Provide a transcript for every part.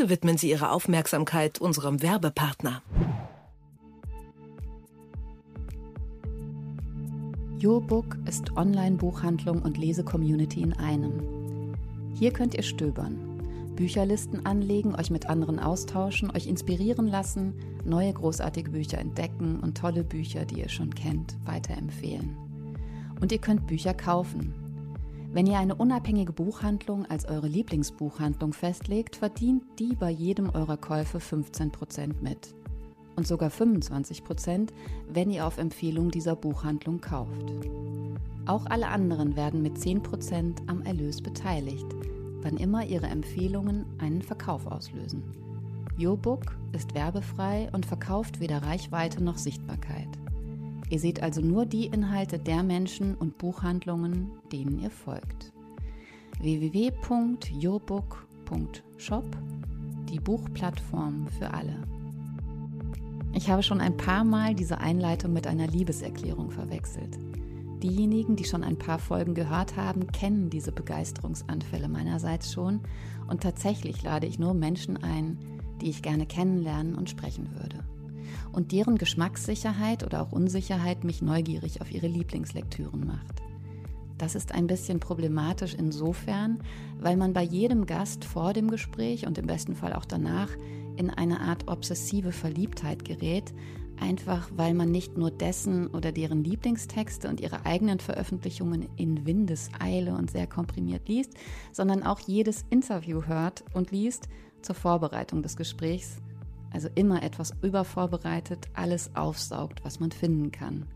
Bitte widmen Sie Ihre Aufmerksamkeit unserem Werbepartner. YourBook ist Online-Buchhandlung und Lese-Community in einem. Hier könnt ihr stöbern, Bücherlisten anlegen, euch mit anderen austauschen, euch inspirieren lassen, neue großartige Bücher entdecken und tolle Bücher, die ihr schon kennt, weiterempfehlen. Und ihr könnt Bücher kaufen, wenn ihr eine unabhängige Buchhandlung als eure Lieblingsbuchhandlung festlegt, verdient die bei jedem eurer Käufe 15% mit. Und sogar 25%, wenn ihr auf Empfehlung dieser Buchhandlung kauft. Auch alle anderen werden mit 10% am Erlös beteiligt, wann immer ihre Empfehlungen einen Verkauf auslösen. YourBook ist werbefrei und verkauft weder Reichweite noch Sichtbarkeit. Ihr seht also nur die Inhalte der Menschen und Buchhandlungen, denen ihr folgt. www.yourbook.shop, die Buchplattform für alle. Ich habe schon ein paar Mal diese Einleitung mit einer Liebeserklärung verwechselt. Diejenigen, die schon ein paar Folgen gehört haben, kennen diese Begeisterungsanfälle meinerseits schon und tatsächlich lade ich nur Menschen ein, die ich gerne kennenlernen und sprechen würde und deren Geschmackssicherheit oder auch Unsicherheit mich neugierig auf ihre Lieblingslektüren macht. Das ist ein bisschen problematisch insofern, weil man bei jedem Gast vor dem Gespräch und im besten Fall auch danach in eine Art obsessive Verliebtheit gerät, einfach weil man nicht nur dessen oder deren Lieblingstexte und ihre eigenen Veröffentlichungen in Windeseile und sehr komprimiert liest, sondern auch jedes Interview hört und liest zur Vorbereitung des Gesprächs also immer etwas übervorbereitet, alles aufsaugt, was man finden kann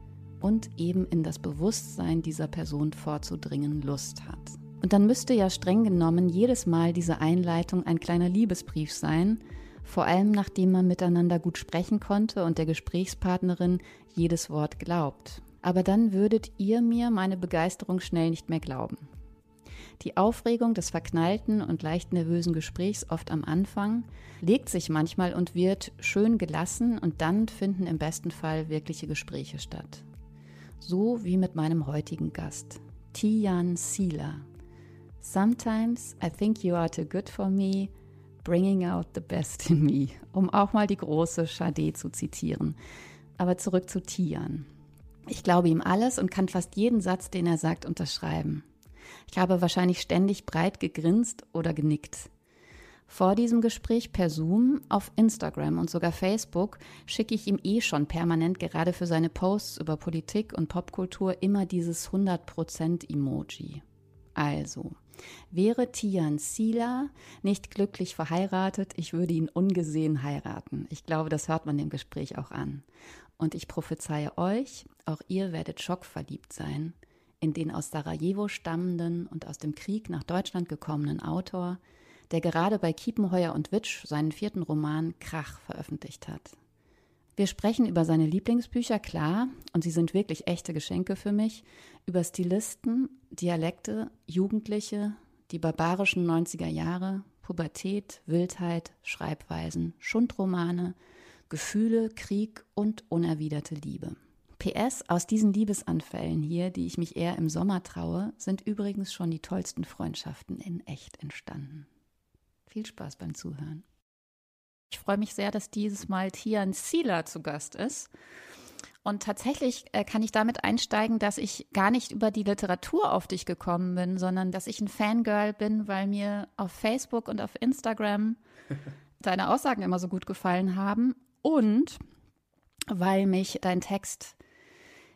und eben in das Bewusstsein dieser Person vorzudringen Lust hat. Und dann müsste ja streng genommen jedes Mal diese Einleitung ein kleiner Liebesbrief sein, vor allem nachdem man miteinander gut sprechen konnte und der Gesprächspartnerin jedes Wort glaubt. Aber dann würdet ihr mir meine Begeisterung schnell nicht mehr glauben. Die Aufregung des verknallten und leicht nervösen Gesprächs oft am Anfang legt sich manchmal und wird schön gelassen und dann finden im besten Fall wirkliche Gespräche statt. So wie mit meinem heutigen Gast, Tian Sila. Sometimes I think you are too good for me, bringing out the best in me, um auch mal die große Sade zu zitieren. Aber zurück zu Tian. Ich glaube ihm alles und kann fast jeden Satz, den er sagt, unterschreiben. Ich habe wahrscheinlich ständig breit gegrinst oder genickt. Vor diesem Gespräch per Zoom, auf Instagram und sogar Facebook schicke ich ihm eh schon permanent gerade für seine Posts über Politik und Popkultur immer dieses 100% Emoji. Also, wäre Tian Sila nicht glücklich verheiratet, ich würde ihn ungesehen heiraten. Ich glaube, das hört man dem Gespräch auch an. Und ich prophezeie euch, auch ihr werdet schockverliebt sein in den aus Sarajevo stammenden und aus dem Krieg nach Deutschland gekommenen Autor, der gerade bei Kiepenheuer und Witsch seinen vierten Roman Krach veröffentlicht hat. Wir sprechen über seine Lieblingsbücher, klar, und sie sind wirklich echte Geschenke für mich, über Stilisten, Dialekte, Jugendliche, die barbarischen 90er Jahre, Pubertät, Wildheit, Schreibweisen, Schundromane, Gefühle, Krieg und unerwiderte Liebe. PS, aus diesen Liebesanfällen hier, die ich mich eher im Sommer traue, sind übrigens schon die tollsten Freundschaften in echt entstanden. Viel Spaß beim Zuhören. Ich freue mich sehr, dass dieses Mal Tian Sila zu Gast ist. Und tatsächlich äh, kann ich damit einsteigen, dass ich gar nicht über die Literatur auf dich gekommen bin, sondern dass ich ein Fangirl bin, weil mir auf Facebook und auf Instagram deine Aussagen immer so gut gefallen haben und weil mich dein Text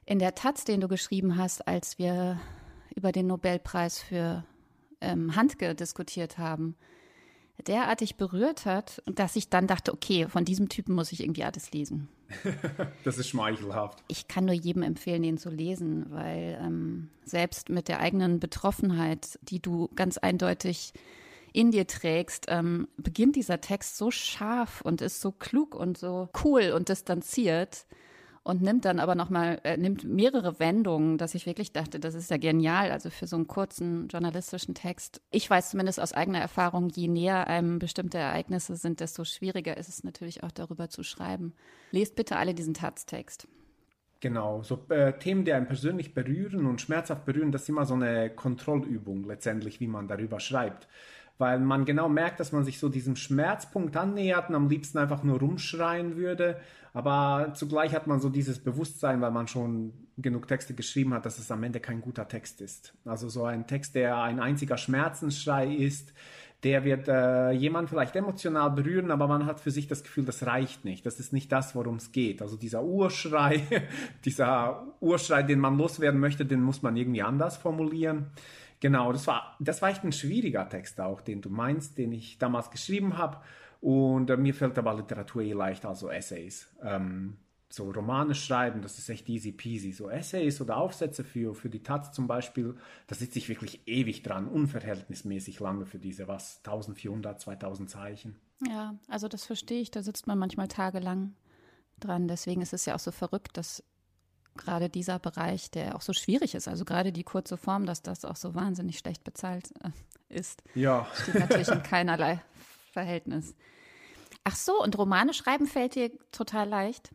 in der Taz, den du geschrieben hast, als wir über den Nobelpreis für ähm, Handke diskutiert haben, derartig berührt hat, dass ich dann dachte, okay, von diesem Typen muss ich irgendwie alles lesen. das ist schmeichelhaft. Ich kann nur jedem empfehlen, den zu lesen, weil ähm, selbst mit der eigenen Betroffenheit, die du ganz eindeutig in dir trägst, ähm, beginnt dieser Text so scharf und ist so klug und so cool und distanziert und nimmt dann aber nochmal, äh, nimmt mehrere Wendungen, dass ich wirklich dachte, das ist ja genial, also für so einen kurzen journalistischen Text. Ich weiß zumindest aus eigener Erfahrung, je näher einem bestimmte Ereignisse sind, desto schwieriger ist es natürlich auch darüber zu schreiben. Lest bitte alle diesen Taz-Text. Genau, so äh, Themen, die einen persönlich berühren und schmerzhaft berühren, das ist immer so eine Kontrollübung letztendlich, wie man darüber schreibt weil man genau merkt, dass man sich so diesem Schmerzpunkt annähert und am liebsten einfach nur rumschreien würde. Aber zugleich hat man so dieses Bewusstsein, weil man schon genug Texte geschrieben hat, dass es am Ende kein guter Text ist. Also so ein Text, der ein einziger Schmerzensschrei ist, der wird äh, jemand vielleicht emotional berühren, aber man hat für sich das Gefühl, das reicht nicht. Das ist nicht das, worum es geht. Also dieser Urschrei, dieser Urschrei, den man loswerden möchte, den muss man irgendwie anders formulieren. Genau, das war, das war echt ein schwieriger Text auch, den du meinst, den ich damals geschrieben habe. Und äh, mir fällt aber Literatur eh leicht, also Essays. Ähm, so Romane schreiben, das ist echt easy peasy. So Essays oder Aufsätze für, für die Taz zum Beispiel, da sitze ich wirklich ewig dran, unverhältnismäßig lange für diese, was, 1400, 2000 Zeichen. Ja, also das verstehe ich, da sitzt man manchmal tagelang dran. Deswegen ist es ja auch so verrückt, dass gerade dieser Bereich, der auch so schwierig ist, also gerade die kurze Form, dass das auch so wahnsinnig schlecht bezahlt äh, ist, ja. steht natürlich in keinerlei Verhältnis. Ach so, und Romane schreiben fällt dir total leicht?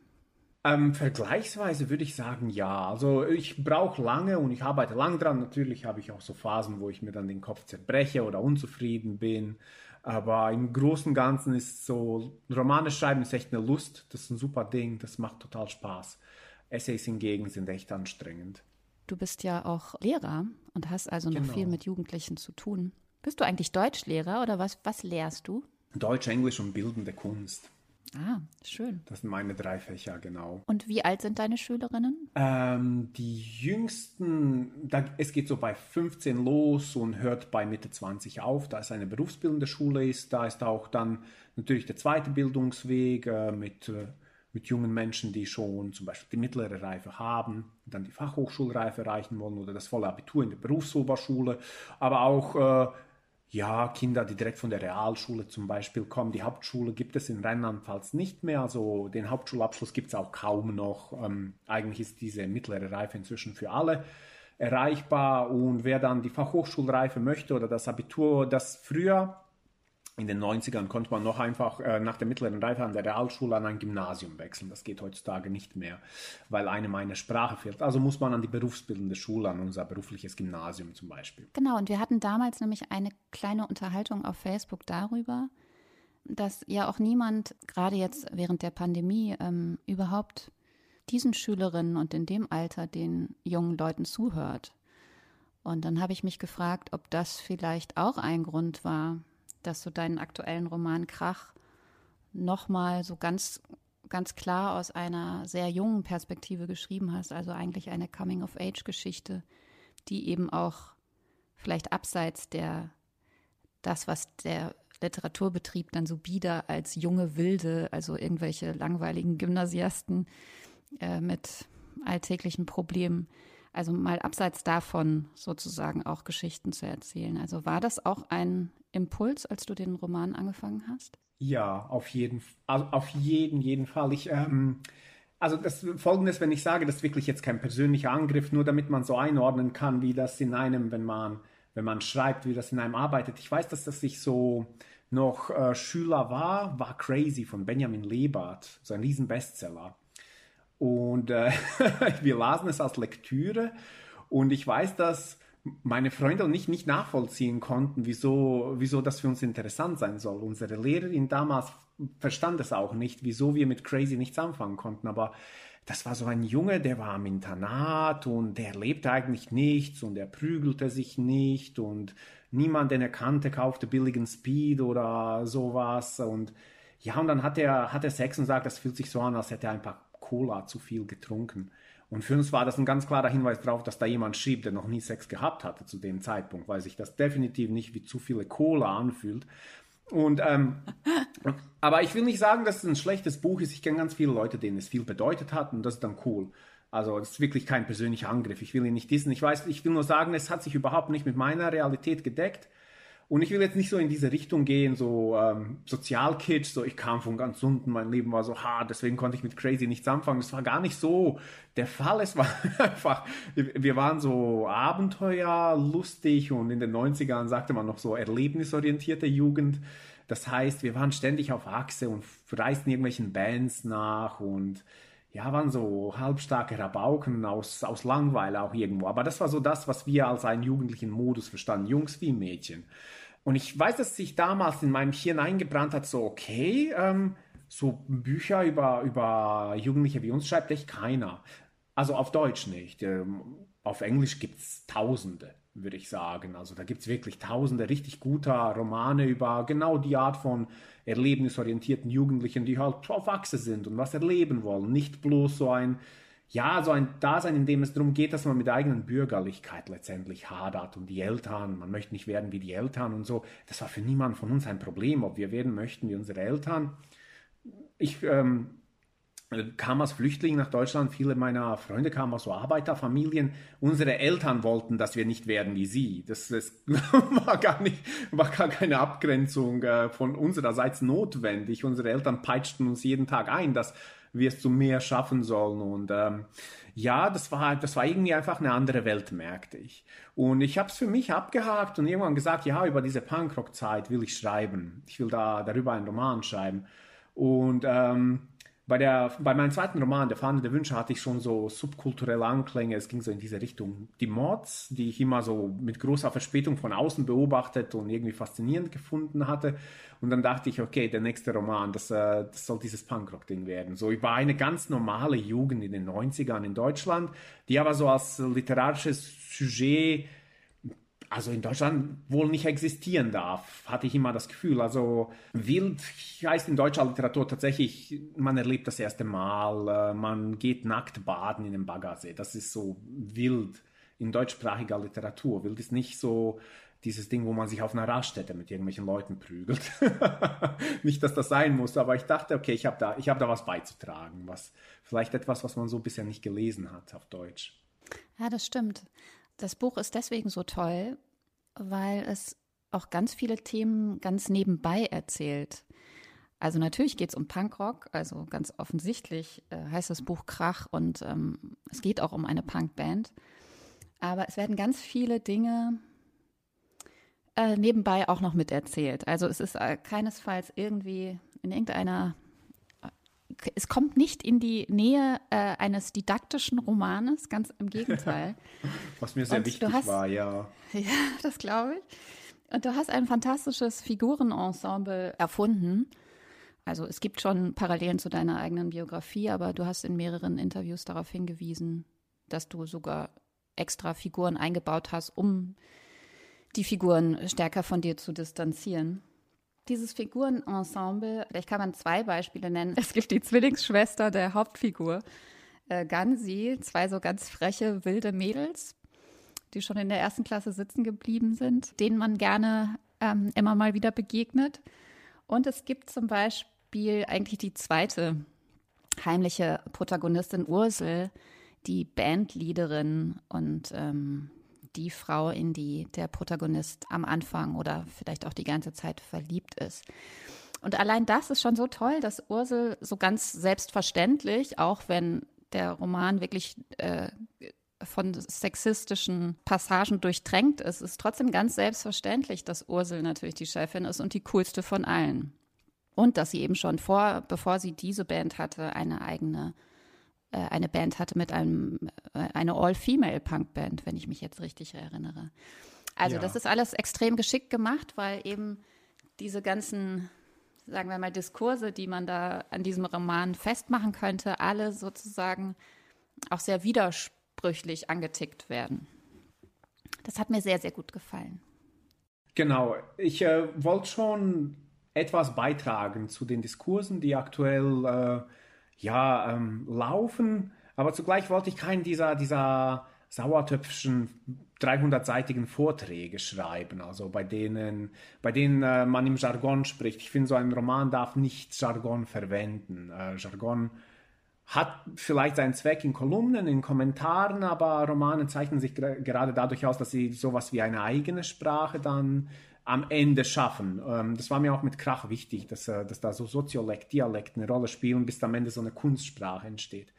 Ähm, vergleichsweise würde ich sagen, ja. Also ich brauche lange und ich arbeite lang dran. Natürlich habe ich auch so Phasen, wo ich mir dann den Kopf zerbreche oder unzufrieden bin. Aber im Großen und Ganzen ist so, Romane schreiben ist echt eine Lust. Das ist ein super Ding. Das macht total Spaß. Essays hingegen sind echt anstrengend. Du bist ja auch Lehrer und hast also noch genau. viel mit Jugendlichen zu tun. Bist du eigentlich Deutschlehrer oder was, was lehrst du? Deutsch, Englisch und bildende Kunst. Ah, schön. Das sind meine drei Fächer, genau. Und wie alt sind deine Schülerinnen? Ähm, die jüngsten, da, es geht so bei 15 los und hört bei Mitte 20 auf, da es eine berufsbildende Schule ist. Da ist auch dann natürlich der zweite Bildungsweg äh, mit äh, mit jungen Menschen, die schon zum Beispiel die mittlere Reife haben, dann die Fachhochschulreife erreichen wollen oder das volle Abitur in der Berufsoberschule, aber auch äh, ja, Kinder, die direkt von der Realschule zum Beispiel kommen. Die Hauptschule gibt es in Rheinland-Pfalz nicht mehr, also den Hauptschulabschluss gibt es auch kaum noch. Ähm, eigentlich ist diese mittlere Reife inzwischen für alle erreichbar und wer dann die Fachhochschulreife möchte oder das Abitur, das früher in den 90ern konnte man noch einfach äh, nach der mittleren Reife an der Realschule an ein Gymnasium wechseln. Das geht heutzutage nicht mehr, weil einem eine Sprache fehlt. Also muss man an die berufsbildende Schule, an unser berufliches Gymnasium zum Beispiel. Genau, und wir hatten damals nämlich eine kleine Unterhaltung auf Facebook darüber, dass ja auch niemand, gerade jetzt während der Pandemie, ähm, überhaupt diesen Schülerinnen und in dem Alter den jungen Leuten zuhört. Und dann habe ich mich gefragt, ob das vielleicht auch ein Grund war, dass du deinen aktuellen Roman Krach nochmal so ganz, ganz klar aus einer sehr jungen Perspektive geschrieben hast, also eigentlich eine Coming-of-Age-Geschichte, die eben auch vielleicht abseits der, das, was der Literaturbetrieb dann so bieder als junge Wilde, also irgendwelche langweiligen Gymnasiasten äh, mit alltäglichen Problemen, also mal abseits davon sozusagen auch Geschichten zu erzählen. Also war das auch ein Impuls, als du den Roman angefangen hast? Ja, auf jeden, auf jeden, jeden Fall. Ich, ähm, also das Folgendes, wenn ich sage, das ist wirklich jetzt kein persönlicher Angriff, nur damit man so einordnen kann, wie das in einem, wenn man, wenn man schreibt, wie das in einem arbeitet. Ich weiß, dass das sich so noch äh, Schüler war, war Crazy von Benjamin Lebart, so ein Riesenbestseller. Und äh, wir lasen es als Lektüre und ich weiß, dass meine Freunde und ich nicht nachvollziehen konnten, wieso, wieso das für uns interessant sein soll. Unsere Lehrerin damals verstand es auch nicht, wieso wir mit Crazy nichts anfangen konnten. Aber das war so ein Junge, der war am Internat und der lebte eigentlich nichts und er prügelte sich nicht und niemand, den er kannte, kaufte billigen Speed oder sowas. Und ja, und dann hat er, hat er Sex und sagt, das fühlt sich so an, als hätte er ein paar Cola zu viel getrunken. Und für uns war das ein ganz klarer Hinweis darauf, dass da jemand schrieb, der noch nie Sex gehabt hatte zu dem Zeitpunkt, weil sich das definitiv nicht wie zu viele Cola anfühlt. Und ähm, aber ich will nicht sagen, dass es ein schlechtes Buch ist. Ich kenne ganz viele Leute, denen es viel bedeutet hat und das ist dann cool. Also es ist wirklich kein persönlicher Angriff. Ich will ihn nicht dissen. Ich weiß, ich will nur sagen, es hat sich überhaupt nicht mit meiner Realität gedeckt. Und ich will jetzt nicht so in diese Richtung gehen, so ähm, Sozialkitsch, so ich kam von ganz unten, mein Leben war so hart, deswegen konnte ich mit Crazy nichts anfangen. Das war gar nicht so der Fall. Es war einfach, wir waren so abenteuerlustig und in den 90ern sagte man noch so erlebnisorientierte Jugend. Das heißt, wir waren ständig auf Achse und reisten irgendwelchen Bands nach und ja, waren so halbstarke Rabauken aus, aus Langweile auch irgendwo. Aber das war so das, was wir als einen jugendlichen Modus verstanden, Jungs wie Mädchen. Und ich weiß, dass sich damals in meinem Hirn eingebrannt hat, so, okay, ähm, so Bücher über, über Jugendliche wie uns schreibt echt keiner. Also auf Deutsch nicht. Ähm, auf Englisch gibt es Tausende würde ich sagen. Also da gibt es wirklich tausende richtig guter Romane über genau die Art von erlebnisorientierten Jugendlichen, die halt auf Achse sind und was erleben wollen. Nicht bloß so ein, ja, so ein Dasein, in dem es darum geht, dass man mit der eigenen Bürgerlichkeit letztendlich hadert und die Eltern, man möchte nicht werden wie die Eltern und so. Das war für niemanden von uns ein Problem, ob wir werden möchten wie unsere Eltern. Ich ähm, kam als Flüchtling nach Deutschland. Viele meiner Freunde kamen aus so Arbeiterfamilien. Unsere Eltern wollten, dass wir nicht werden wie sie. Das, das war, gar nicht, war gar keine Abgrenzung äh, von unsererseits notwendig. Unsere Eltern peitschten uns jeden Tag ein, dass wir es zu mehr schaffen sollen. Und ähm, ja, das war, das war irgendwie einfach eine andere Welt, merkte ich. Und ich habe es für mich abgehakt und irgendwann gesagt, ja, über diese Punkrock-Zeit will ich schreiben. Ich will da darüber einen Roman schreiben. Und ähm, bei, der, bei meinem zweiten Roman, Der Fahne der Wünsche, hatte ich schon so subkulturelle Anklänge. Es ging so in diese Richtung. Die Mods, die ich immer so mit großer Verspätung von außen beobachtet und irgendwie faszinierend gefunden hatte. Und dann dachte ich, okay, der nächste Roman, das, äh, das soll dieses Punkrock-Ding werden. So über eine ganz normale Jugend in den 90ern in Deutschland, die aber so als literarisches Sujet also in Deutschland wohl nicht existieren darf, hatte ich immer das Gefühl. Also wild heißt in deutscher Literatur tatsächlich, man erlebt das erste Mal, äh, man geht nackt baden in den Baggersee. Das ist so wild in deutschsprachiger Literatur. Wild ist nicht so dieses Ding, wo man sich auf einer Raststätte mit irgendwelchen Leuten prügelt. nicht, dass das sein muss, aber ich dachte, okay, ich habe da, hab da was beizutragen, was vielleicht etwas, was man so bisher nicht gelesen hat auf Deutsch. Ja, das stimmt. Das Buch ist deswegen so toll, weil es auch ganz viele Themen ganz nebenbei erzählt. Also natürlich geht es um Punkrock, also ganz offensichtlich äh, heißt das Buch Krach und ähm, es geht auch um eine Punkband. Aber es werden ganz viele Dinge äh, nebenbei auch noch miterzählt. Also es ist äh, keinesfalls irgendwie in irgendeiner es kommt nicht in die Nähe äh, eines didaktischen Romanes, ganz im Gegenteil. Was mir sehr und wichtig hast, war, ja. Ja, das glaube ich. Und du hast ein fantastisches Figurenensemble erfunden. Also es gibt schon Parallelen zu deiner eigenen Biografie, aber du hast in mehreren Interviews darauf hingewiesen, dass du sogar extra Figuren eingebaut hast, um die Figuren stärker von dir zu distanzieren. Dieses Figurenensemble, vielleicht kann man zwei Beispiele nennen. Es gibt die Zwillingsschwester der Hauptfigur, äh, Gansi, zwei so ganz freche, wilde Mädels, die schon in der ersten Klasse sitzen geblieben sind, denen man gerne ähm, immer mal wieder begegnet. Und es gibt zum Beispiel eigentlich die zweite heimliche Protagonistin Ursel, die Bandleaderin und ähm, die Frau, in die der Protagonist am Anfang oder vielleicht auch die ganze Zeit verliebt ist. Und allein das ist schon so toll, dass Ursel so ganz selbstverständlich, auch wenn der Roman wirklich äh, von sexistischen Passagen durchtränkt ist, ist trotzdem ganz selbstverständlich, dass Ursel natürlich die Chefin ist und die coolste von allen. Und dass sie eben schon vor, bevor sie diese Band hatte, eine eigene eine Band hatte mit einem, äh, eine All-Female-Punk-Band, wenn ich mich jetzt richtig erinnere. Also ja. das ist alles extrem geschickt gemacht, weil eben diese ganzen, sagen wir mal, Diskurse, die man da an diesem Roman festmachen könnte, alle sozusagen auch sehr widersprüchlich angetickt werden. Das hat mir sehr, sehr gut gefallen. Genau, ich äh, wollte schon etwas beitragen zu den Diskursen, die aktuell äh, ja, ähm, laufen, aber zugleich wollte ich keinen dieser, dieser sauertöpfischen 300-seitigen Vorträge schreiben, also bei denen, bei denen äh, man im Jargon spricht. Ich finde, so ein Roman darf nicht Jargon verwenden. Äh, Jargon hat vielleicht seinen Zweck in Kolumnen, in Kommentaren, aber Romane zeichnen sich gerade dadurch aus, dass sie sowas wie eine eigene Sprache dann am Ende schaffen. Ähm, das war mir auch mit Krach wichtig, dass, äh, dass da so Soziolekt, Dialekt eine Rolle spielen, bis am Ende so eine Kunstsprache entsteht.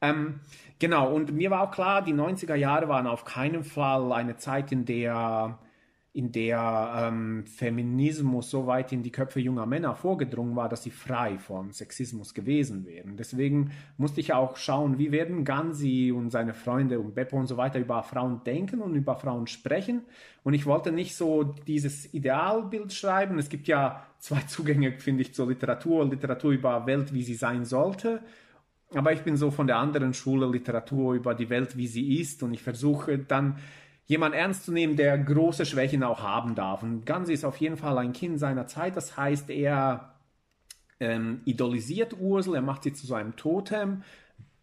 Ähm, genau, und mir war auch klar, die 90er Jahre waren auf keinen Fall eine Zeit, in der in der ähm, Feminismus so weit in die Köpfe junger Männer vorgedrungen war, dass sie frei von Sexismus gewesen wären. Deswegen musste ich auch schauen, wie werden Gansi und seine Freunde und Beppo und so weiter über Frauen denken und über Frauen sprechen. Und ich wollte nicht so dieses Idealbild schreiben. Es gibt ja zwei Zugänge, finde ich, zur Literatur. Literatur über Welt, wie sie sein sollte. Aber ich bin so von der anderen Schule Literatur über die Welt, wie sie ist. Und ich versuche dann jemand ernst zu nehmen, der große Schwächen auch haben darf. Und Gansi ist auf jeden Fall ein Kind seiner Zeit. Das heißt, er ähm, idolisiert Ursel, er macht sie zu seinem Totem,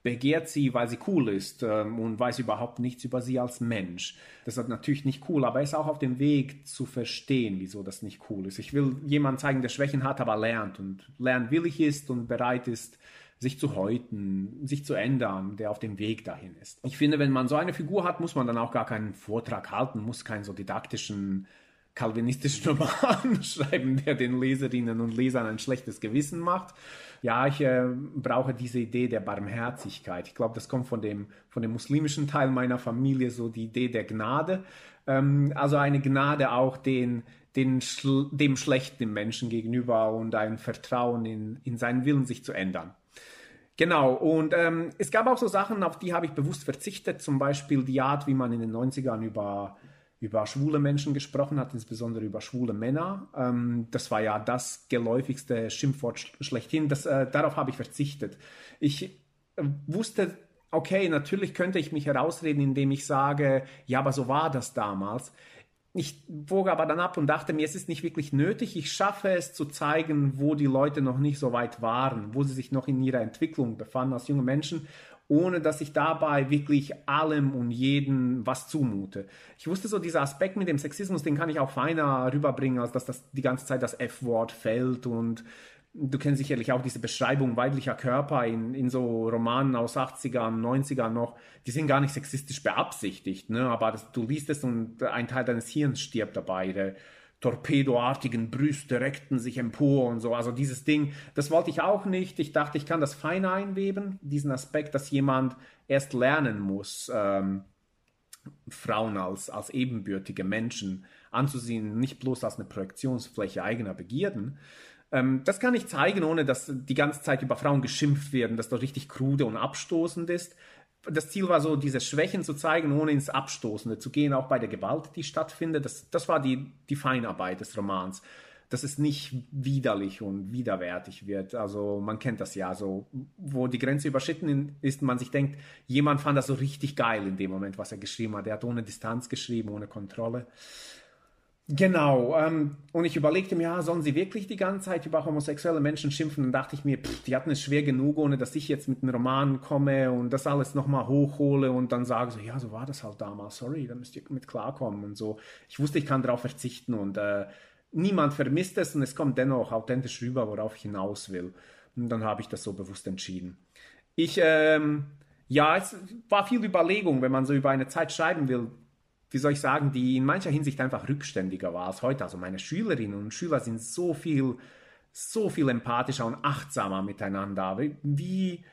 begehrt sie, weil sie cool ist ähm, und weiß überhaupt nichts über sie als Mensch. Das ist natürlich nicht cool, aber er ist auch auf dem Weg zu verstehen, wieso das nicht cool ist. Ich will jemand zeigen, der Schwächen hat, aber lernt und lernwillig ist und bereit ist, sich zu häuten, sich zu ändern, der auf dem Weg dahin ist. Ich finde, wenn man so eine Figur hat, muss man dann auch gar keinen Vortrag halten, muss keinen so didaktischen kalvinistischen Roman schreiben, der den Leserinnen und Lesern ein schlechtes Gewissen macht. Ja, ich äh, brauche diese Idee der Barmherzigkeit. Ich glaube, das kommt von dem, von dem muslimischen Teil meiner Familie, so die Idee der Gnade. Ähm, also eine Gnade auch den, den, dem schlechten Menschen gegenüber und ein Vertrauen in, in seinen Willen, sich zu ändern. Genau, und ähm, es gab auch so Sachen, auf die habe ich bewusst verzichtet, zum Beispiel die Art, wie man in den 90ern über, über schwule Menschen gesprochen hat, insbesondere über schwule Männer. Ähm, das war ja das geläufigste Schimpfwort schlechthin, das, äh, darauf habe ich verzichtet. Ich äh, wusste, okay, natürlich könnte ich mich herausreden, indem ich sage, ja, aber so war das damals. Ich wog aber dann ab und dachte mir, es ist nicht wirklich nötig. Ich schaffe es zu zeigen, wo die Leute noch nicht so weit waren, wo sie sich noch in ihrer Entwicklung befanden als junge Menschen, ohne dass ich dabei wirklich allem und jedem was zumute. Ich wusste so, dieser Aspekt mit dem Sexismus, den kann ich auch feiner rüberbringen, als dass das die ganze Zeit das F-Wort fällt und Du kennst sicherlich auch diese Beschreibung weiblicher Körper in, in so Romanen aus 80ern, 90ern noch. Die sind gar nicht sexistisch beabsichtigt, ne? aber das, du liest es und ein Teil deines Hirns stirbt dabei. Die torpedoartigen Brüste reckten sich empor und so. Also dieses Ding, das wollte ich auch nicht. Ich dachte, ich kann das fein einweben, diesen Aspekt, dass jemand erst lernen muss, ähm, Frauen als, als ebenbürtige Menschen anzusehen, nicht bloß als eine Projektionsfläche eigener Begierden. Ähm, das kann ich zeigen, ohne dass die ganze Zeit über Frauen geschimpft werden, dass das richtig krude und abstoßend ist. Das Ziel war so, diese Schwächen zu zeigen, ohne ins Abstoßende zu gehen, auch bei der Gewalt, die stattfindet. Das, das war die, die Feinarbeit des Romans dass es nicht widerlich und widerwärtig wird. Also man kennt das ja so, wo die Grenze überschritten ist, man sich denkt, jemand fand das so richtig geil in dem Moment, was er geschrieben hat. Er hat ohne Distanz geschrieben, ohne Kontrolle. Genau, ähm, und ich überlegte mir, ja, sollen sie wirklich die ganze Zeit über homosexuelle Menschen schimpfen? Und dachte ich mir, pff, die hatten es schwer genug, ohne dass ich jetzt mit einem Roman komme und das alles nochmal hochhole und dann sage so, ja, so war das halt damals, sorry, da müsst ihr mit klarkommen und so. Ich wusste, ich kann darauf verzichten und äh, niemand vermisst es und es kommt dennoch authentisch rüber, worauf ich hinaus will. Und dann habe ich das so bewusst entschieden. Ich, ähm, ja, es war viel Überlegung, wenn man so über eine Zeit schreiben will, wie soll ich sagen, die in mancher Hinsicht einfach rückständiger war als heute. Also meine Schülerinnen und Schüler sind so viel, so viel empathischer und achtsamer miteinander. Wie,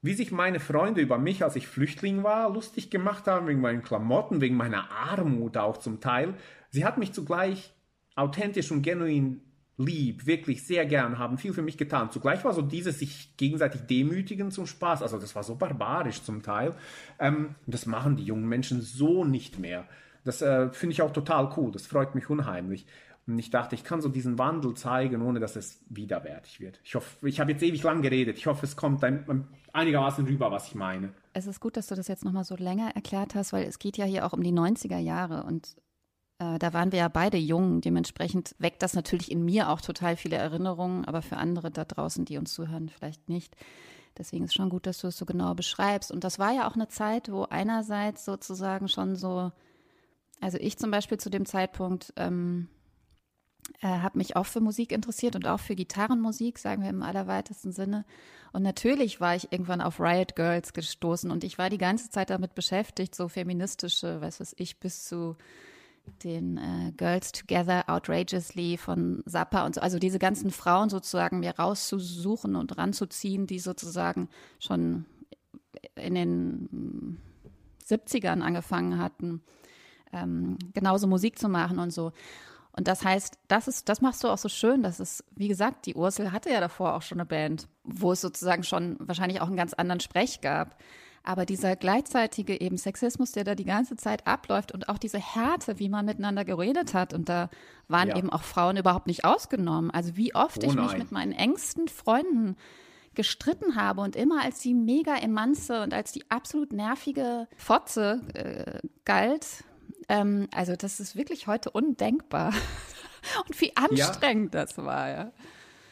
wie sich meine Freunde über mich, als ich Flüchtling war, lustig gemacht haben, wegen meinen Klamotten, wegen meiner Armut auch zum Teil. Sie hat mich zugleich authentisch und genuin lieb, wirklich sehr gern, haben viel für mich getan. Zugleich war so dieses sich gegenseitig demütigen zum Spaß, also das war so barbarisch zum Teil. Ähm, das machen die jungen Menschen so nicht mehr. Das äh, finde ich auch total cool, das freut mich unheimlich. Und ich dachte, ich kann so diesen Wandel zeigen, ohne dass es widerwärtig wird. Ich hoffe, ich habe jetzt ewig lang geredet. Ich hoffe, es kommt ein, einigermaßen rüber, was ich meine. Es ist gut, dass du das jetzt nochmal so länger erklärt hast, weil es geht ja hier auch um die 90er Jahre und äh, da waren wir ja beide jung. Dementsprechend weckt das natürlich in mir auch total viele Erinnerungen, aber für andere da draußen, die uns zuhören, vielleicht nicht. Deswegen ist schon gut, dass du es so genau beschreibst. Und das war ja auch eine Zeit, wo einerseits sozusagen schon so, also ich zum Beispiel zu dem Zeitpunkt ähm, äh, habe mich auch für Musik interessiert und auch für Gitarrenmusik, sagen wir im allerweitesten Sinne. Und natürlich war ich irgendwann auf Riot Girls gestoßen und ich war die ganze Zeit damit beschäftigt, so feministische, weiß was ich, bis zu den äh, Girls Together Outrageously von Zappa und so, also diese ganzen Frauen sozusagen mir rauszusuchen und ranzuziehen, die sozusagen schon in den 70ern angefangen hatten, ähm, genauso Musik zu machen und so. Und das heißt, das ist, das machst du auch so schön. Das ist, wie gesagt, die Ursel hatte ja davor auch schon eine Band, wo es sozusagen schon wahrscheinlich auch einen ganz anderen Sprech gab. Aber dieser gleichzeitige eben Sexismus, der da die ganze Zeit abläuft und auch diese Härte, wie man miteinander geredet hat. Und da waren ja. eben auch Frauen überhaupt nicht ausgenommen. Also wie oft oh ich mich mit meinen engsten Freunden gestritten habe und immer als die mega Emanze und als die absolut nervige Fotze äh, galt. Ähm, also das ist wirklich heute undenkbar. und wie anstrengend ja. das war, ja.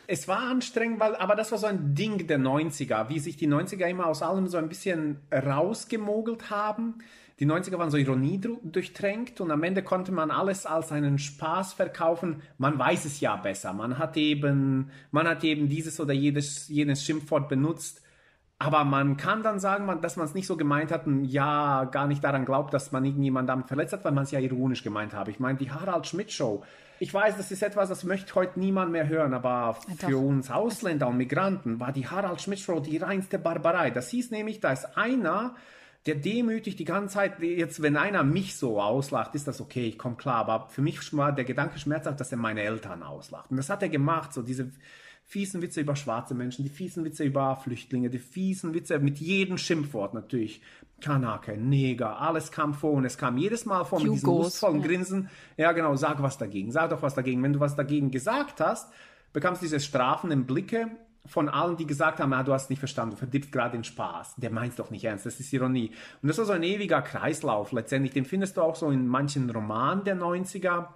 Es war anstrengend, weil, aber das war so ein Ding der 90er, wie sich die 90er immer aus allem so ein bisschen rausgemogelt haben. Die 90er waren so Ironie durchtränkt und am Ende konnte man alles als einen Spaß verkaufen. Man weiß es ja besser. Man hat eben, man hat eben dieses oder jedes, jenes Schimpfwort benutzt. Aber man kann dann sagen, dass man es nicht so gemeint hat und ja, gar nicht daran glaubt, dass man irgendjemand damit verletzt hat, weil man es ja ironisch gemeint hat. Ich meine, die Harald Schmidt Show. Ich weiß, das ist etwas, das möchte heute niemand mehr hören, aber ja, für uns Ausländer und Migranten war die Harald Schmidt Show die reinste Barbarei. Das hieß nämlich, da ist einer, der demütig die ganze Zeit, jetzt wenn einer mich so auslacht, ist das okay, ich komme klar, aber für mich war der Gedanke schmerzhaft, dass er meine Eltern auslacht. Und das hat er gemacht, so diese fiesen Witze über schwarze Menschen, die fiesen Witze über Flüchtlinge, die fiesen Witze mit jedem Schimpfwort natürlich. Kanake, Neger, alles kam vor und es kam jedes Mal vor mit diesem lustvollen ja. Grinsen. Ja, genau, sag was dagegen, sag doch was dagegen. Wenn du was dagegen gesagt hast, bekamst du diese strafenden Blicke von allen, die gesagt haben, ah, du hast nicht verstanden, du verdirbst gerade den Spaß. Der meint doch nicht ernst, das ist Ironie. Und das war so ein ewiger Kreislauf letztendlich. Den findest du auch so in manchen Romanen der 90er,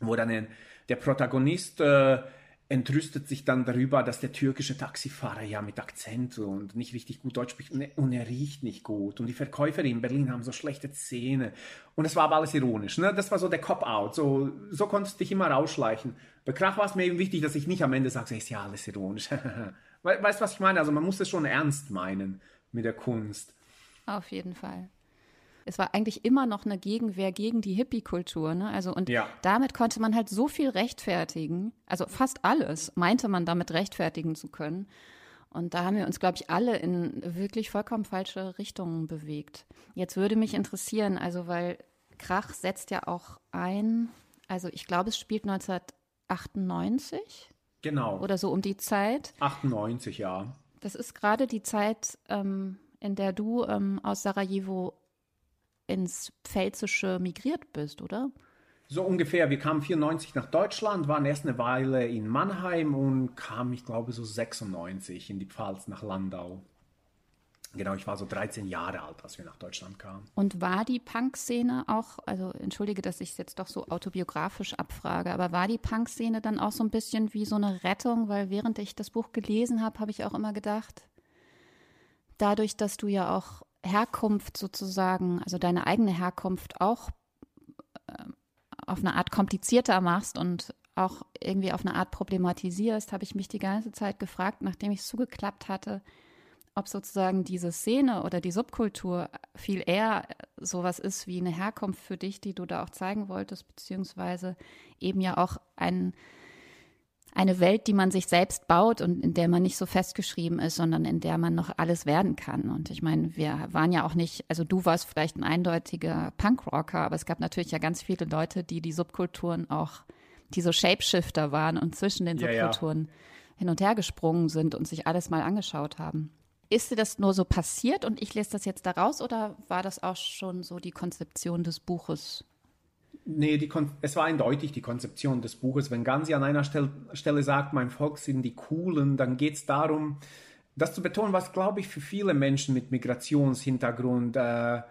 wo dann der Protagonist äh, entrüstet sich dann darüber, dass der türkische Taxifahrer ja mit Akzent und nicht richtig gut Deutsch spricht und er riecht nicht gut und die Verkäufer in Berlin haben so schlechte Zähne und es war aber alles ironisch, ne? das war so der Cop-Out, so, so konntest du dich immer rausschleichen. Bei Krach war es mir eben wichtig, dass ich nicht am Ende sage, ist ja alles ironisch. weißt du, was ich meine? Also man muss es schon ernst meinen mit der Kunst. Auf jeden Fall es war eigentlich immer noch eine Gegenwehr gegen die Hippie-Kultur. Ne? Also, und ja. damit konnte man halt so viel rechtfertigen. Also fast alles meinte man damit rechtfertigen zu können. Und da haben wir uns, glaube ich, alle in wirklich vollkommen falsche Richtungen bewegt. Jetzt würde mich interessieren, also weil Krach setzt ja auch ein, also ich glaube, es spielt 1998. Genau. Oder so um die Zeit. 98, ja. Das ist gerade die Zeit, ähm, in der du ähm, aus Sarajevo ins Pfälzische migriert bist, oder? So ungefähr. Wir kamen 94 nach Deutschland, waren erst eine Weile in Mannheim und kamen, ich glaube, so 96 in die Pfalz nach Landau. Genau, ich war so 13 Jahre alt, als wir nach Deutschland kamen. Und war die Punk-Szene auch, also entschuldige, dass ich es jetzt doch so autobiografisch abfrage, aber war die Punk-Szene dann auch so ein bisschen wie so eine Rettung? Weil während ich das Buch gelesen habe, habe ich auch immer gedacht, dadurch, dass du ja auch Herkunft sozusagen, also deine eigene Herkunft auch äh, auf eine Art komplizierter machst und auch irgendwie auf eine Art problematisierst, habe ich mich die ganze Zeit gefragt, nachdem ich es zugeklappt hatte, ob sozusagen diese Szene oder die Subkultur viel eher sowas ist wie eine Herkunft für dich, die du da auch zeigen wolltest, beziehungsweise eben ja auch ein eine Welt, die man sich selbst baut und in der man nicht so festgeschrieben ist, sondern in der man noch alles werden kann. Und ich meine, wir waren ja auch nicht, also du warst vielleicht ein eindeutiger Punkrocker, aber es gab natürlich ja ganz viele Leute, die die Subkulturen auch, die so Shapeshifter waren und zwischen den Subkulturen ja, ja. hin und her gesprungen sind und sich alles mal angeschaut haben. Ist dir das nur so passiert und ich lese das jetzt daraus oder war das auch schon so die Konzeption des Buches? Nee, die es war eindeutig die Konzeption des Buches. Wenn Gansi an einer Stelle, Stelle sagt, mein Volk sind die Coolen, dann geht es darum, das zu betonen, was, glaube ich, für viele Menschen mit Migrationshintergrund äh,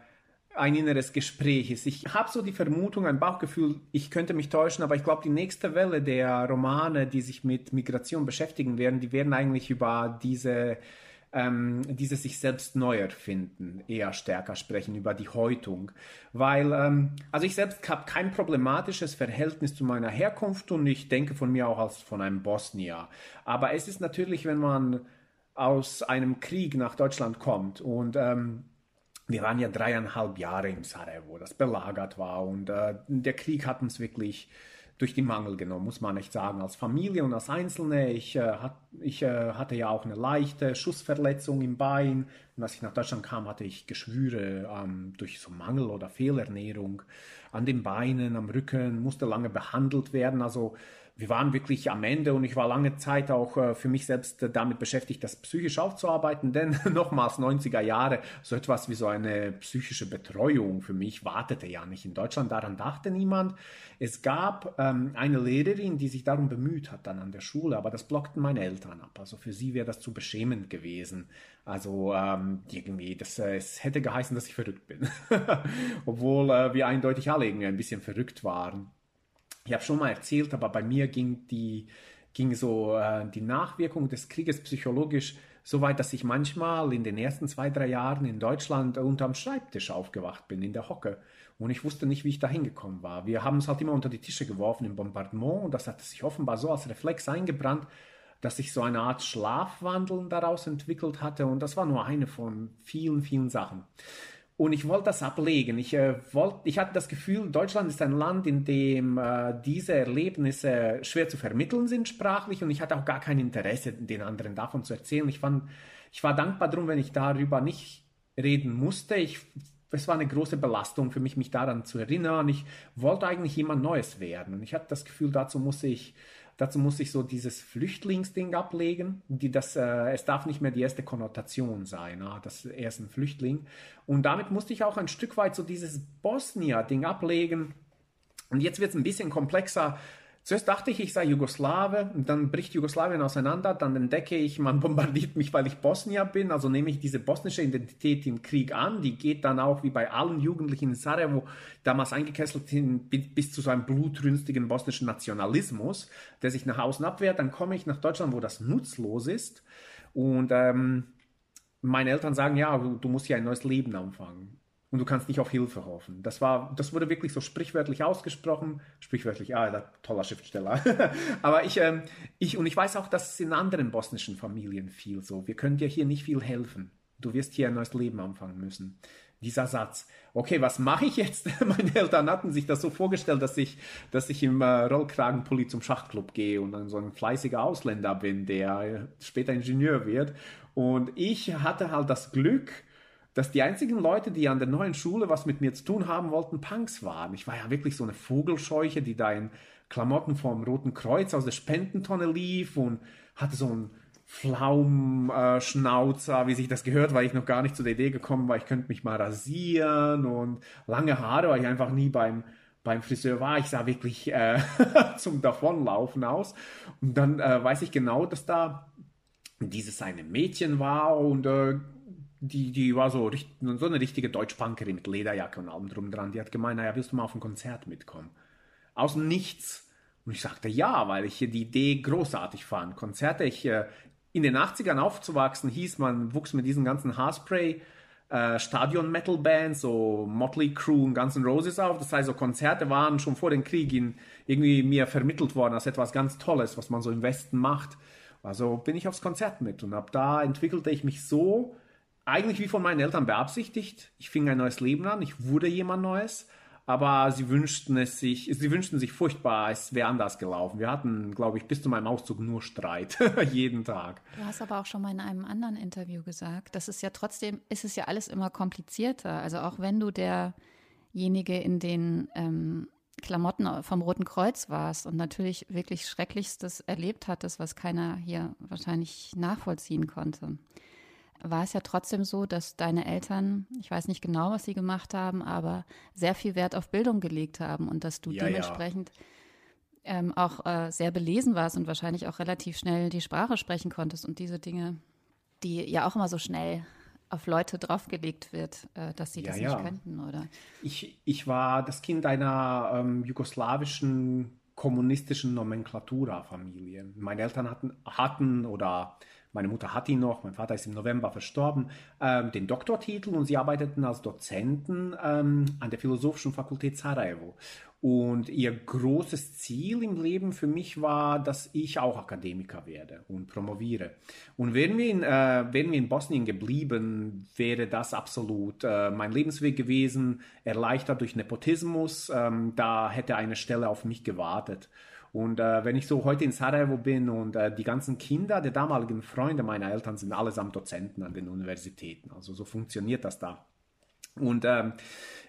ein inneres Gespräch ist. Ich habe so die Vermutung, ein Bauchgefühl, ich könnte mich täuschen, aber ich glaube, die nächste Welle der Romane, die sich mit Migration beschäftigen werden, die werden eigentlich über diese ähm, dieses sich selbst neu erfinden eher stärker sprechen, über die Häutung. Weil, ähm, also ich selbst habe kein problematisches Verhältnis zu meiner Herkunft und ich denke von mir auch als von einem Bosnier. Aber es ist natürlich, wenn man aus einem Krieg nach Deutschland kommt und ähm, wir waren ja dreieinhalb Jahre im Sarajevo, das belagert war und äh, der Krieg hat uns wirklich durch die Mangel genommen, muss man nicht sagen, als Familie und als Einzelne. Ich, äh, hat, ich äh, hatte ja auch eine leichte Schussverletzung im Bein und als ich nach Deutschland kam, hatte ich Geschwüre ähm, durch so Mangel oder Fehlernährung an den Beinen, am Rücken, musste lange behandelt werden. Also wir waren wirklich am Ende und ich war lange Zeit auch äh, für mich selbst äh, damit beschäftigt, das psychisch aufzuarbeiten, denn nochmals 90er Jahre, so etwas wie so eine psychische Betreuung für mich wartete ja nicht in Deutschland, daran dachte niemand. Es gab ähm, eine Lehrerin, die sich darum bemüht hat dann an der Schule, aber das blockten meine Eltern ab. Also für sie wäre das zu beschämend gewesen. Also ähm, irgendwie, das, äh, es hätte geheißen, dass ich verrückt bin, obwohl äh, wir eindeutig alle irgendwie ein bisschen verrückt waren ich habe schon mal erzählt, aber bei mir ging die, ging so äh, die Nachwirkung des Krieges psychologisch so weit, dass ich manchmal in den ersten zwei, drei Jahren in Deutschland unterm Schreibtisch aufgewacht bin, in der Hocke. Und ich wusste nicht, wie ich da hingekommen war. Wir haben es halt immer unter die Tische geworfen im Bombardement und das hat sich offenbar so als Reflex eingebrannt, dass sich so eine Art Schlafwandeln daraus entwickelt hatte. Und das war nur eine von vielen, vielen Sachen. Und ich wollte das ablegen. Ich, äh, wollt, ich hatte das Gefühl, Deutschland ist ein Land, in dem äh, diese Erlebnisse schwer zu vermitteln sind sprachlich und ich hatte auch gar kein Interesse, den anderen davon zu erzählen. Ich, fand, ich war dankbar drum, wenn ich darüber nicht reden musste. Ich, es war eine große Belastung für mich, mich daran zu erinnern. Ich wollte eigentlich jemand Neues werden und ich hatte das Gefühl, dazu muss ich Dazu muss ich so dieses Flüchtlingsding ablegen. Die, das, äh, es darf nicht mehr die erste Konnotation sein, ah, das er ist ein Flüchtling. Und damit musste ich auch ein Stück weit so dieses Bosnia-Ding ablegen. Und jetzt wird es ein bisschen komplexer. Zuerst dachte ich, ich sei Jugoslawe, dann bricht Jugoslawien auseinander, dann entdecke ich, man bombardiert mich, weil ich Bosnier bin, also nehme ich diese bosnische Identität im Krieg an, die geht dann auch wie bei allen Jugendlichen in Sarajevo damals eingekesselt hin, bis zu so einem blutrünstigen bosnischen Nationalismus, der sich nach außen abwehrt, dann komme ich nach Deutschland, wo das nutzlos ist und ähm, meine Eltern sagen, ja, du musst hier ein neues Leben anfangen und du kannst nicht auf Hilfe hoffen. Das war, das wurde wirklich so sprichwörtlich ausgesprochen. Sprichwörtlich, ah, der toller Schriftsteller. Aber ich, ähm, ich, und ich weiß auch, dass es in anderen bosnischen Familien viel so. Wir können dir hier nicht viel helfen. Du wirst hier ein neues Leben anfangen müssen. Dieser Satz. Okay, was mache ich jetzt? Meine Eltern hatten sich das so vorgestellt, dass ich, dass ich im äh, Rollkragenpulli zum Schachclub gehe und dann so ein fleißiger Ausländer bin, der äh, später Ingenieur wird. Und ich hatte halt das Glück, dass die einzigen Leute, die an der neuen Schule was mit mir zu tun haben wollten, Punks waren. Ich war ja wirklich so eine Vogelscheuche, die da in Klamotten vom Roten Kreuz aus der Spendentonne lief und hatte so einen Flaumschnauzer, äh, wie sich das gehört, weil ich noch gar nicht zu der Idee gekommen war, ich könnte mich mal rasieren und lange Haare, weil ich einfach nie beim beim Friseur war. Ich sah wirklich äh, zum Davonlaufen aus. Und dann äh, weiß ich genau, dass da dieses eine Mädchen war und äh, die, die war so, so eine richtige Deutschpunkerin mit Lederjacke und allem drum dran. Die hat gemeint, naja, willst du mal auf ein Konzert mitkommen? Aus dem Nichts. Und ich sagte ja, weil ich die Idee großartig fand. Konzerte, ich, äh, in den 80ern aufzuwachsen, hieß, man wuchs mit diesen ganzen Haarspray, äh, Stadion-Metal-Bands, so Motley Crue und Guns N' Roses auf. Das heißt, so Konzerte waren schon vor dem Krieg in, irgendwie mir vermittelt worden als etwas ganz Tolles, was man so im Westen macht. Also bin ich aufs Konzert mit und ab da entwickelte ich mich so, eigentlich wie von meinen Eltern beabsichtigt. Ich fing ein neues Leben an, ich wurde jemand Neues, aber sie wünschten es sich, sie wünschten sich furchtbar, es wäre anders gelaufen. Wir hatten, glaube ich, bis zu meinem Auszug nur Streit, jeden Tag. Du hast aber auch schon mal in einem anderen Interview gesagt, das ist ja trotzdem, ist es ja alles immer komplizierter. Also auch wenn du derjenige in den ähm, Klamotten vom Roten Kreuz warst und natürlich wirklich Schrecklichstes erlebt hattest, was keiner hier wahrscheinlich nachvollziehen konnte war es ja trotzdem so, dass deine Eltern, ich weiß nicht genau, was sie gemacht haben, aber sehr viel Wert auf Bildung gelegt haben und dass du ja, dementsprechend ja. ähm, auch äh, sehr belesen warst und wahrscheinlich auch relativ schnell die Sprache sprechen konntest und diese Dinge, die ja auch immer so schnell auf Leute draufgelegt wird, äh, dass sie ja, das nicht könnten, oder? Ich, ich war das Kind einer ähm, jugoslawischen kommunistischen Nomenklatura-Familie. Meine Eltern hatten, hatten oder meine Mutter hat ihn noch, mein Vater ist im November verstorben, ähm, den Doktortitel und sie arbeiteten als Dozenten ähm, an der Philosophischen Fakultät Sarajevo. Und ihr großes Ziel im Leben für mich war, dass ich auch Akademiker werde und promoviere. Und wären wir in, äh, wären wir in Bosnien geblieben, wäre das absolut äh, mein Lebensweg gewesen, erleichtert durch Nepotismus. Ähm, da hätte eine Stelle auf mich gewartet. Und äh, wenn ich so heute in Sarajevo bin und äh, die ganzen Kinder der damaligen Freunde meiner Eltern sind allesamt Dozenten an den Universitäten. Also so funktioniert das da. Und ähm,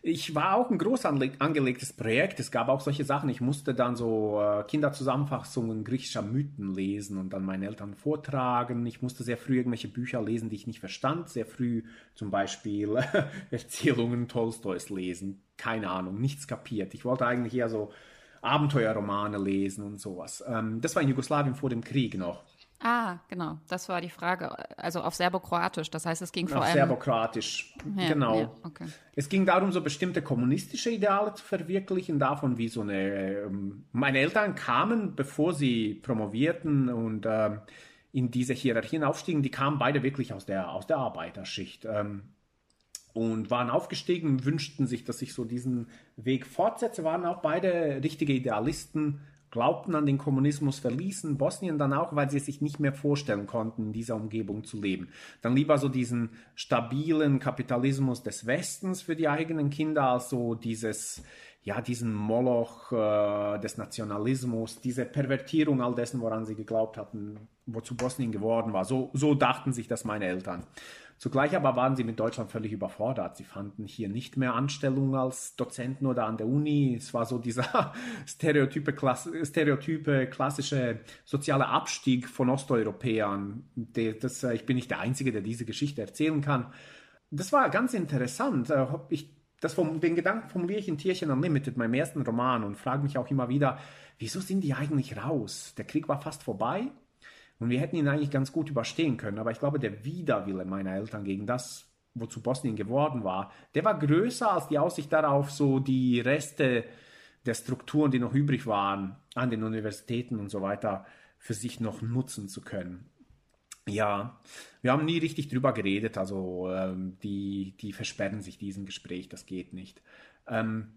ich war auch ein groß angelegtes Projekt. Es gab auch solche Sachen. Ich musste dann so äh, Kinderzusammenfassungen griechischer Mythen lesen und dann meinen Eltern vortragen. Ich musste sehr früh irgendwelche Bücher lesen, die ich nicht verstand. Sehr früh zum Beispiel Erzählungen Tolstois lesen. Keine Ahnung, nichts kapiert. Ich wollte eigentlich eher so Abenteuerromane lesen und sowas. Ähm, das war in Jugoslawien vor dem Krieg noch. Ah, genau, das war die Frage. Also auf Serbokroatisch, das heißt, es ging vor auf allem. Serbokroatisch, ja, genau. Ja, okay. Es ging darum, so bestimmte kommunistische Ideale zu verwirklichen, davon wie so eine. Ähm, meine Eltern kamen, bevor sie promovierten und ähm, in diese Hierarchien aufstiegen, die kamen beide wirklich aus der, aus der Arbeiterschicht. Ähm, und waren aufgestiegen, wünschten sich, dass ich so diesen Weg fortsetze, waren auch beide richtige Idealisten, glaubten an den Kommunismus, verließen Bosnien dann auch, weil sie es sich nicht mehr vorstellen konnten, in dieser Umgebung zu leben. Dann lieber so diesen stabilen Kapitalismus des Westens für die eigenen Kinder, als so dieses, ja, diesen Moloch äh, des Nationalismus, diese Pervertierung all dessen, woran sie geglaubt hatten, wozu Bosnien geworden war. So, so dachten sich das meine Eltern. Zugleich aber waren sie mit Deutschland völlig überfordert. Sie fanden hier nicht mehr Anstellung als Dozenten oder an der Uni. Es war so dieser stereotype, stereotype klassische soziale Abstieg von Osteuropäern. Das, äh, ich bin nicht der Einzige, der diese Geschichte erzählen kann. Das war ganz interessant. Äh, ich, das vom, den Gedanken formuliere ich in Tierchen Unlimited, meinem ersten Roman, und frage mich auch immer wieder, wieso sind die eigentlich raus? Der Krieg war fast vorbei und wir hätten ihn eigentlich ganz gut überstehen können. Aber ich glaube, der Widerwille meiner Eltern gegen das, wozu Bosnien geworden war, der war größer als die Aussicht darauf, so die Reste der Strukturen, die noch übrig waren, an den Universitäten und so weiter, für sich noch nutzen zu können. Ja, wir haben nie richtig drüber geredet, also ähm, die, die versperren sich diesem Gespräch, das geht nicht. Ähm,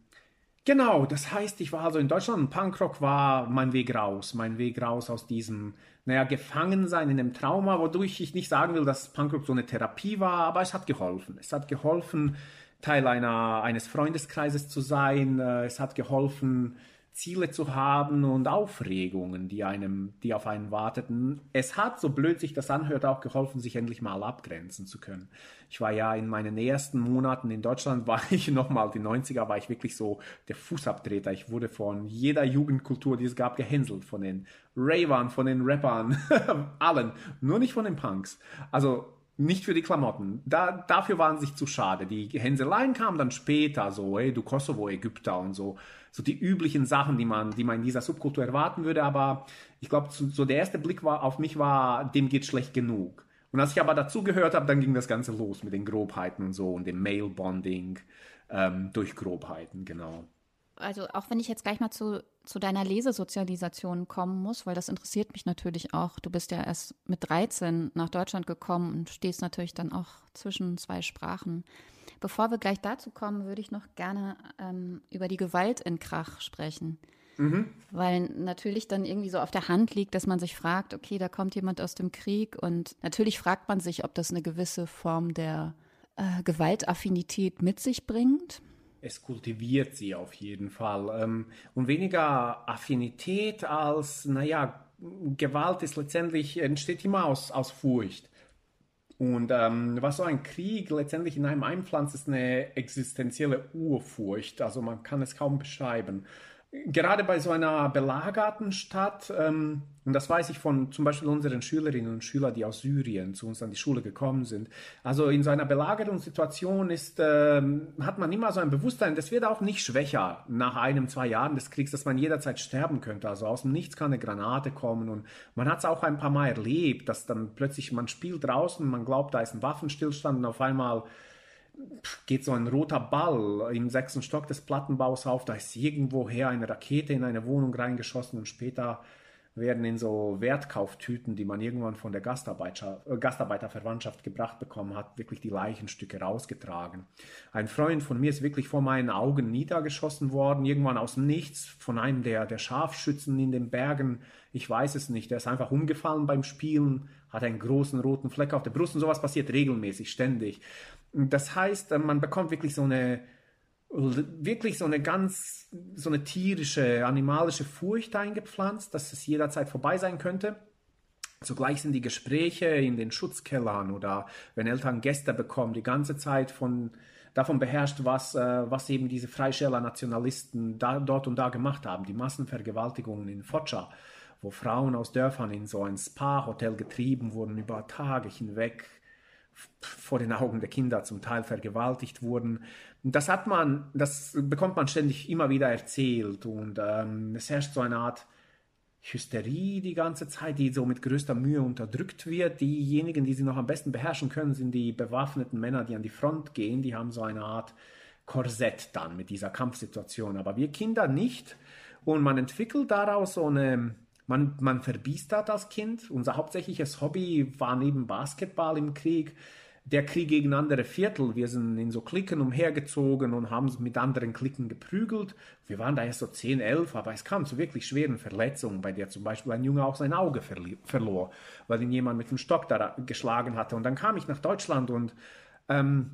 genau, das heißt, ich war also in Deutschland und Punkrock war mein Weg raus, mein Weg raus aus diesem naja, gefangen sein in einem Trauma, wodurch ich nicht sagen will, dass Punkrock so eine Therapie war, aber es hat geholfen. Es hat geholfen, Teil einer, eines Freundeskreises zu sein. Äh, es hat geholfen, Ziele zu haben und Aufregungen, die einem, die auf einen warteten. Es hat, so blöd sich das anhört, auch geholfen, sich endlich mal abgrenzen zu können. Ich war ja in meinen ersten Monaten in Deutschland, war ich nochmal, die 90er war ich wirklich so der Fußabtreter. Ich wurde von jeder Jugendkultur, die es gab, gehänselt. Von den Ravern, von den Rappern, allen. Nur nicht von den Punks. Also, nicht für die Klamotten. Da, dafür waren sie sich zu schade. Die Hänseleien kamen dann später, so, hey, du Kosovo-Ägypter und so so die üblichen Sachen, die man, die man in dieser Subkultur erwarten würde. Aber ich glaube, so der erste Blick war, auf mich war, dem geht schlecht genug. Und als ich aber dazu gehört habe, dann ging das Ganze los mit den Grobheiten und so und dem Mail-Bonding ähm, durch Grobheiten, genau. Also auch wenn ich jetzt gleich mal zu, zu deiner Lesesozialisation kommen muss, weil das interessiert mich natürlich auch. Du bist ja erst mit 13 nach Deutschland gekommen und stehst natürlich dann auch zwischen zwei Sprachen. Bevor wir gleich dazu kommen, würde ich noch gerne ähm, über die Gewalt in Krach sprechen. Mhm. Weil natürlich dann irgendwie so auf der Hand liegt, dass man sich fragt, okay, da kommt jemand aus dem Krieg und natürlich fragt man sich, ob das eine gewisse Form der äh, Gewaltaffinität mit sich bringt. Es kultiviert sie auf jeden Fall. Ähm, und weniger Affinität als, naja, Gewalt ist letztendlich, entsteht immer aus, aus Furcht. Und ähm, was so ein Krieg letztendlich in einem einpflanzt, ist eine existenzielle Urfurcht. Also man kann es kaum beschreiben gerade bei so einer belagerten Stadt, ähm, und das weiß ich von zum Beispiel unseren Schülerinnen und Schülern, die aus Syrien zu uns an die Schule gekommen sind. Also in so einer belagerten Situation ist, ähm, hat man immer so ein Bewusstsein, das wird auch nicht schwächer nach einem, zwei Jahren des Kriegs, dass man jederzeit sterben könnte. Also aus dem Nichts kann eine Granate kommen und man hat es auch ein paar Mal erlebt, dass dann plötzlich man spielt draußen, man glaubt, da ist ein Waffenstillstand und auf einmal geht so ein roter Ball im sechsten Stock des Plattenbaus auf, da ist irgendwoher eine Rakete in eine Wohnung reingeschossen und später werden in so Wertkauftüten, die man irgendwann von der Gastarbeiter, äh, Gastarbeiterverwandtschaft gebracht bekommen hat, wirklich die Leichenstücke rausgetragen. Ein Freund von mir ist wirklich vor meinen Augen niedergeschossen worden, irgendwann aus dem Nichts, von einem der, der Scharfschützen in den Bergen. Ich weiß es nicht. Der ist einfach umgefallen beim Spielen, hat einen großen roten Fleck auf der Brust und sowas passiert regelmäßig, ständig. Das heißt, man bekommt wirklich so eine wirklich so eine ganz, so eine tierische, animalische Furcht eingepflanzt, dass es jederzeit vorbei sein könnte. Zugleich sind die Gespräche in den Schutzkellern oder wenn Eltern Gäste bekommen, die ganze Zeit von, davon beherrscht, was, äh, was eben diese Freischärler-Nationalisten da, dort und da gemacht haben. Die Massenvergewaltigungen in Focha, wo Frauen aus Dörfern in so ein Spa-Hotel getrieben wurden über Tage hinweg, vor den Augen der Kinder zum Teil vergewaltigt wurden. Das hat man, das bekommt man ständig immer wieder erzählt und ähm, es herrscht so eine Art Hysterie die ganze Zeit, die so mit größter Mühe unterdrückt wird. Diejenigen, die sie noch am besten beherrschen können, sind die bewaffneten Männer, die an die Front gehen. Die haben so eine Art Korsett dann mit dieser Kampfsituation. Aber wir Kinder nicht. Und man entwickelt daraus so eine, man, man verbiestert als Kind. Unser hauptsächliches Hobby war neben Basketball im Krieg der Krieg gegen andere Viertel. Wir sind in so Klicken umhergezogen und haben mit anderen Klicken geprügelt. Wir waren da erst so 10, 11, aber es kam zu wirklich schweren Verletzungen, bei der zum Beispiel ein Junge auch sein Auge verlor, weil ihn jemand mit dem Stock da geschlagen hatte. Und dann kam ich nach Deutschland und ähm,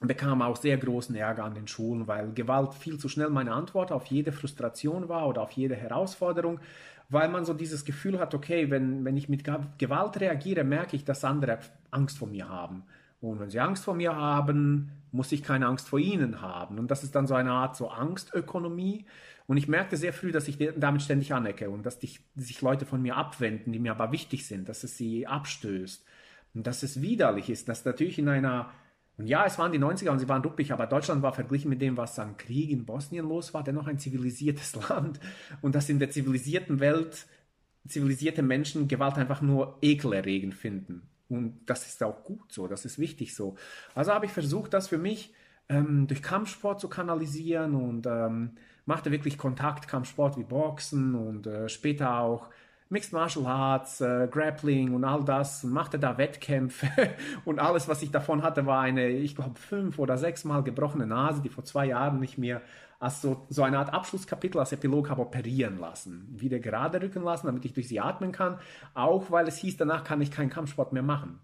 bekam auch sehr großen Ärger an den Schulen, weil Gewalt viel zu schnell meine Antwort auf jede Frustration war oder auf jede Herausforderung weil man so dieses Gefühl hat, okay, wenn, wenn ich mit Gewalt reagiere, merke ich, dass andere Angst vor mir haben. Und wenn sie Angst vor mir haben, muss ich keine Angst vor ihnen haben. Und das ist dann so eine Art so Angstökonomie. Und ich merkte sehr früh, dass ich damit ständig anecke und dass die, sich Leute von mir abwenden, die mir aber wichtig sind, dass es sie abstößt. Und dass es widerlich ist, dass natürlich in einer und ja, es waren die 90er und sie waren ruppig, aber Deutschland war verglichen mit dem, was am Krieg in Bosnien los war, dennoch ein zivilisiertes Land. Und dass in der zivilisierten Welt zivilisierte Menschen Gewalt einfach nur ekelerregend finden. Und das ist auch gut so, das ist wichtig so. Also habe ich versucht, das für mich ähm, durch Kampfsport zu kanalisieren und ähm, machte wirklich Kontakt, Kampfsport wie Boxen und äh, später auch Mixed Martial Arts, äh, Grappling und all das machte da Wettkämpfe und alles, was ich davon hatte, war eine, ich glaube, fünf oder sechs Mal gebrochene Nase, die vor zwei Jahren nicht mehr als so, so eine Art Abschlusskapitel, als Epilog habe operieren lassen. Wieder gerade rücken lassen, damit ich durch sie atmen kann. Auch weil es hieß, danach kann ich keinen Kampfsport mehr machen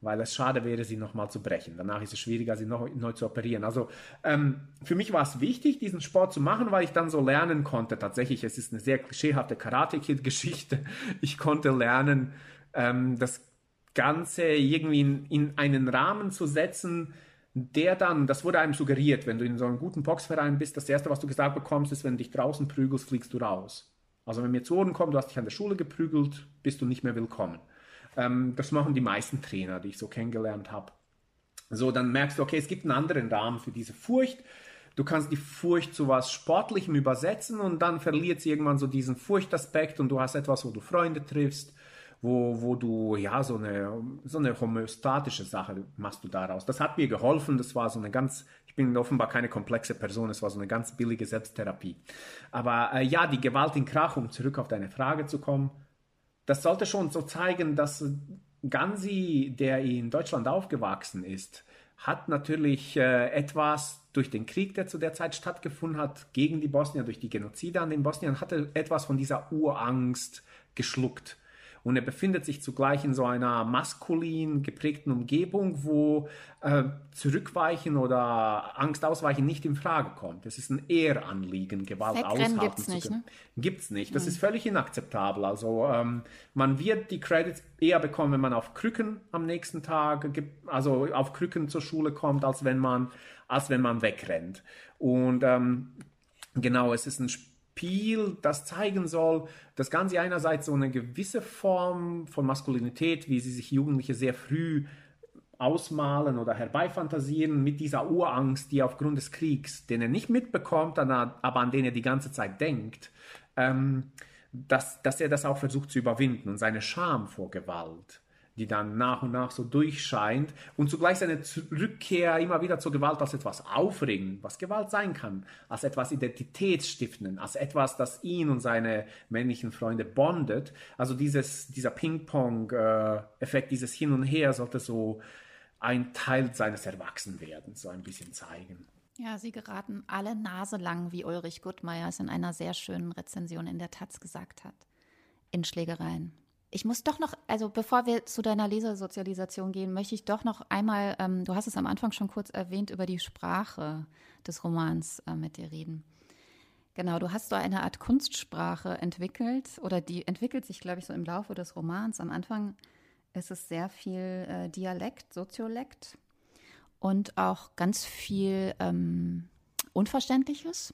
weil es schade wäre, sie nochmal zu brechen. Danach ist es schwieriger, sie noch, neu zu operieren. Also ähm, für mich war es wichtig, diesen Sport zu machen, weil ich dann so lernen konnte. Tatsächlich, es ist eine sehr klischeehafte Karate-Kid-Geschichte. Ich konnte lernen, ähm, das Ganze irgendwie in, in einen Rahmen zu setzen, der dann, das wurde einem suggeriert, wenn du in so einem guten Boxverein bist, das Erste, was du gesagt bekommst, ist, wenn du dich draußen prügelst, fliegst du raus. Also wenn mir zu Ohren kommt, du hast dich an der Schule geprügelt, bist du nicht mehr willkommen. Ähm, das machen die meisten Trainer, die ich so kennengelernt habe. So, dann merkst du, okay, es gibt einen anderen Rahmen für diese Furcht. Du kannst die Furcht zu was Sportlichem übersetzen und dann verliert sie irgendwann so diesen Furchtaspekt und du hast etwas, wo du Freunde triffst, wo, wo du, ja, so eine, so eine homöostatische Sache machst du daraus. Das hat mir geholfen, das war so eine ganz, ich bin offenbar keine komplexe Person, es war so eine ganz billige Selbsttherapie. Aber äh, ja, die Gewalt in Krach, um zurück auf deine Frage zu kommen, das sollte schon so zeigen, dass Gansi, der in Deutschland aufgewachsen ist, hat natürlich äh, etwas durch den Krieg, der zu der Zeit stattgefunden hat, gegen die Bosnier, durch die Genozide an den Bosniern, hatte etwas von dieser Urangst geschluckt. Und er befindet sich zugleich in so einer maskulin geprägten Umgebung, wo äh, Zurückweichen oder Angst ausweichen nicht in Frage kommt. Es ist ein Ehranliegen, Gewalt Wegrennen aushalten gibt's zu nicht, ne? Gibt's nicht. Das mhm. ist völlig inakzeptabel. Also ähm, man wird die Credits eher bekommen, wenn man auf Krücken am nächsten Tag, also auf Krücken zur Schule kommt, als wenn man, als wenn man wegrennt. Und ähm, genau, es ist ein Spiel Spiel, das zeigen soll, dass Ganzi einerseits so eine gewisse Form von Maskulinität, wie sie sich Jugendliche sehr früh ausmalen oder herbeifantasieren mit dieser Urangst, die aufgrund des Kriegs, den er nicht mitbekommt, aber an den er die ganze Zeit denkt, ähm, dass, dass er das auch versucht zu überwinden und seine Scham vor Gewalt die dann nach und nach so durchscheint und zugleich seine Rückkehr immer wieder zur Gewalt als etwas aufregend, was Gewalt sein kann, als etwas Identitätsstiftenden, als etwas, das ihn und seine männlichen Freunde bondet. Also dieses, dieser Ping-Pong-Effekt, dieses Hin und Her sollte so ein Teil seines Erwachsenwerdens so ein bisschen zeigen. Ja, sie geraten alle naselang, wie Ulrich Guttmeier es in einer sehr schönen Rezension in der Taz gesagt hat, in Schlägereien. Ich muss doch noch, also bevor wir zu deiner Lesersozialisation gehen, möchte ich doch noch einmal, ähm, du hast es am Anfang schon kurz erwähnt, über die Sprache des Romans äh, mit dir reden. Genau, du hast so eine Art Kunstsprache entwickelt oder die entwickelt sich, glaube ich, so im Laufe des Romans. Am Anfang ist es sehr viel äh, Dialekt, Soziolekt und auch ganz viel ähm, Unverständliches.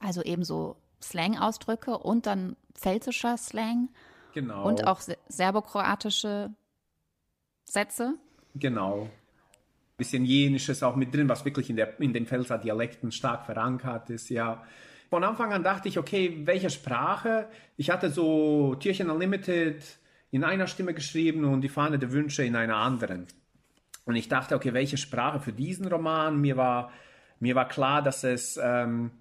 Also ebenso Slang-Ausdrücke und dann pfälzischer Slang Genau. Und auch serbokroatische Sätze. Genau. Ein bisschen Jenisches auch mit drin, was wirklich in, der, in den Pfälzer Dialekten stark verankert ist, ja. Von Anfang an dachte ich, okay, welche Sprache? Ich hatte so Türchen Unlimited in einer Stimme geschrieben und die Fahne der Wünsche in einer anderen. Und ich dachte, okay, welche Sprache für diesen Roman? Mir war, mir war klar, dass es, ähm,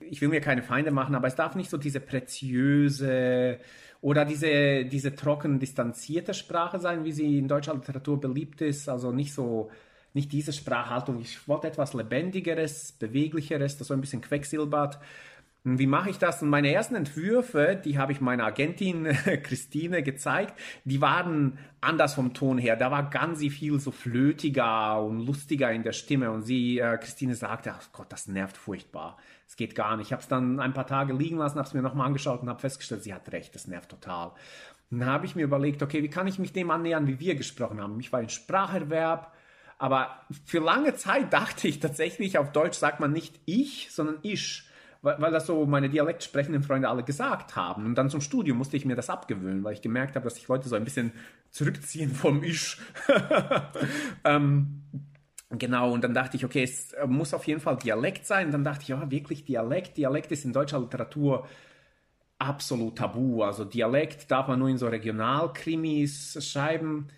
ich will mir keine Feinde machen, aber es darf nicht so diese preziöse, oder diese, diese trocken distanzierte Sprache sein, wie sie in deutscher Literatur beliebt ist. Also nicht so, nicht diese Sprachhaltung. Ich wollte etwas Lebendigeres, Beweglicheres, das so ein bisschen quecksilbert. Wie mache ich das? Und meine ersten Entwürfe, die habe ich meiner Agentin Christine gezeigt, die waren anders vom Ton her. Da war ganz viel so flötiger und lustiger in der Stimme. Und sie, äh, Christine sagte, ach Gott, das nervt furchtbar. Es geht gar nicht. Ich habe es dann ein paar Tage liegen lassen, habe es mir nochmal angeschaut und habe festgestellt, sie hat recht, das nervt total. Dann habe ich mir überlegt, okay, wie kann ich mich dem annähern, wie wir gesprochen haben? Ich war ein Spracherwerb, aber für lange Zeit dachte ich tatsächlich, auf Deutsch sagt man nicht ich, sondern ich weil, weil das so meine dialektsprechenden Freunde alle gesagt haben. Und dann zum Studium musste ich mir das abgewöhnen, weil ich gemerkt habe, dass sich Leute so ein bisschen zurückziehen vom Ich. ähm, Genau, und dann dachte ich, okay, es muss auf jeden Fall Dialekt sein. Und dann dachte ich, ja, wirklich Dialekt. Dialekt ist in deutscher Literatur absolut tabu. Also Dialekt darf man nur in so Regionalkrimis schreiben.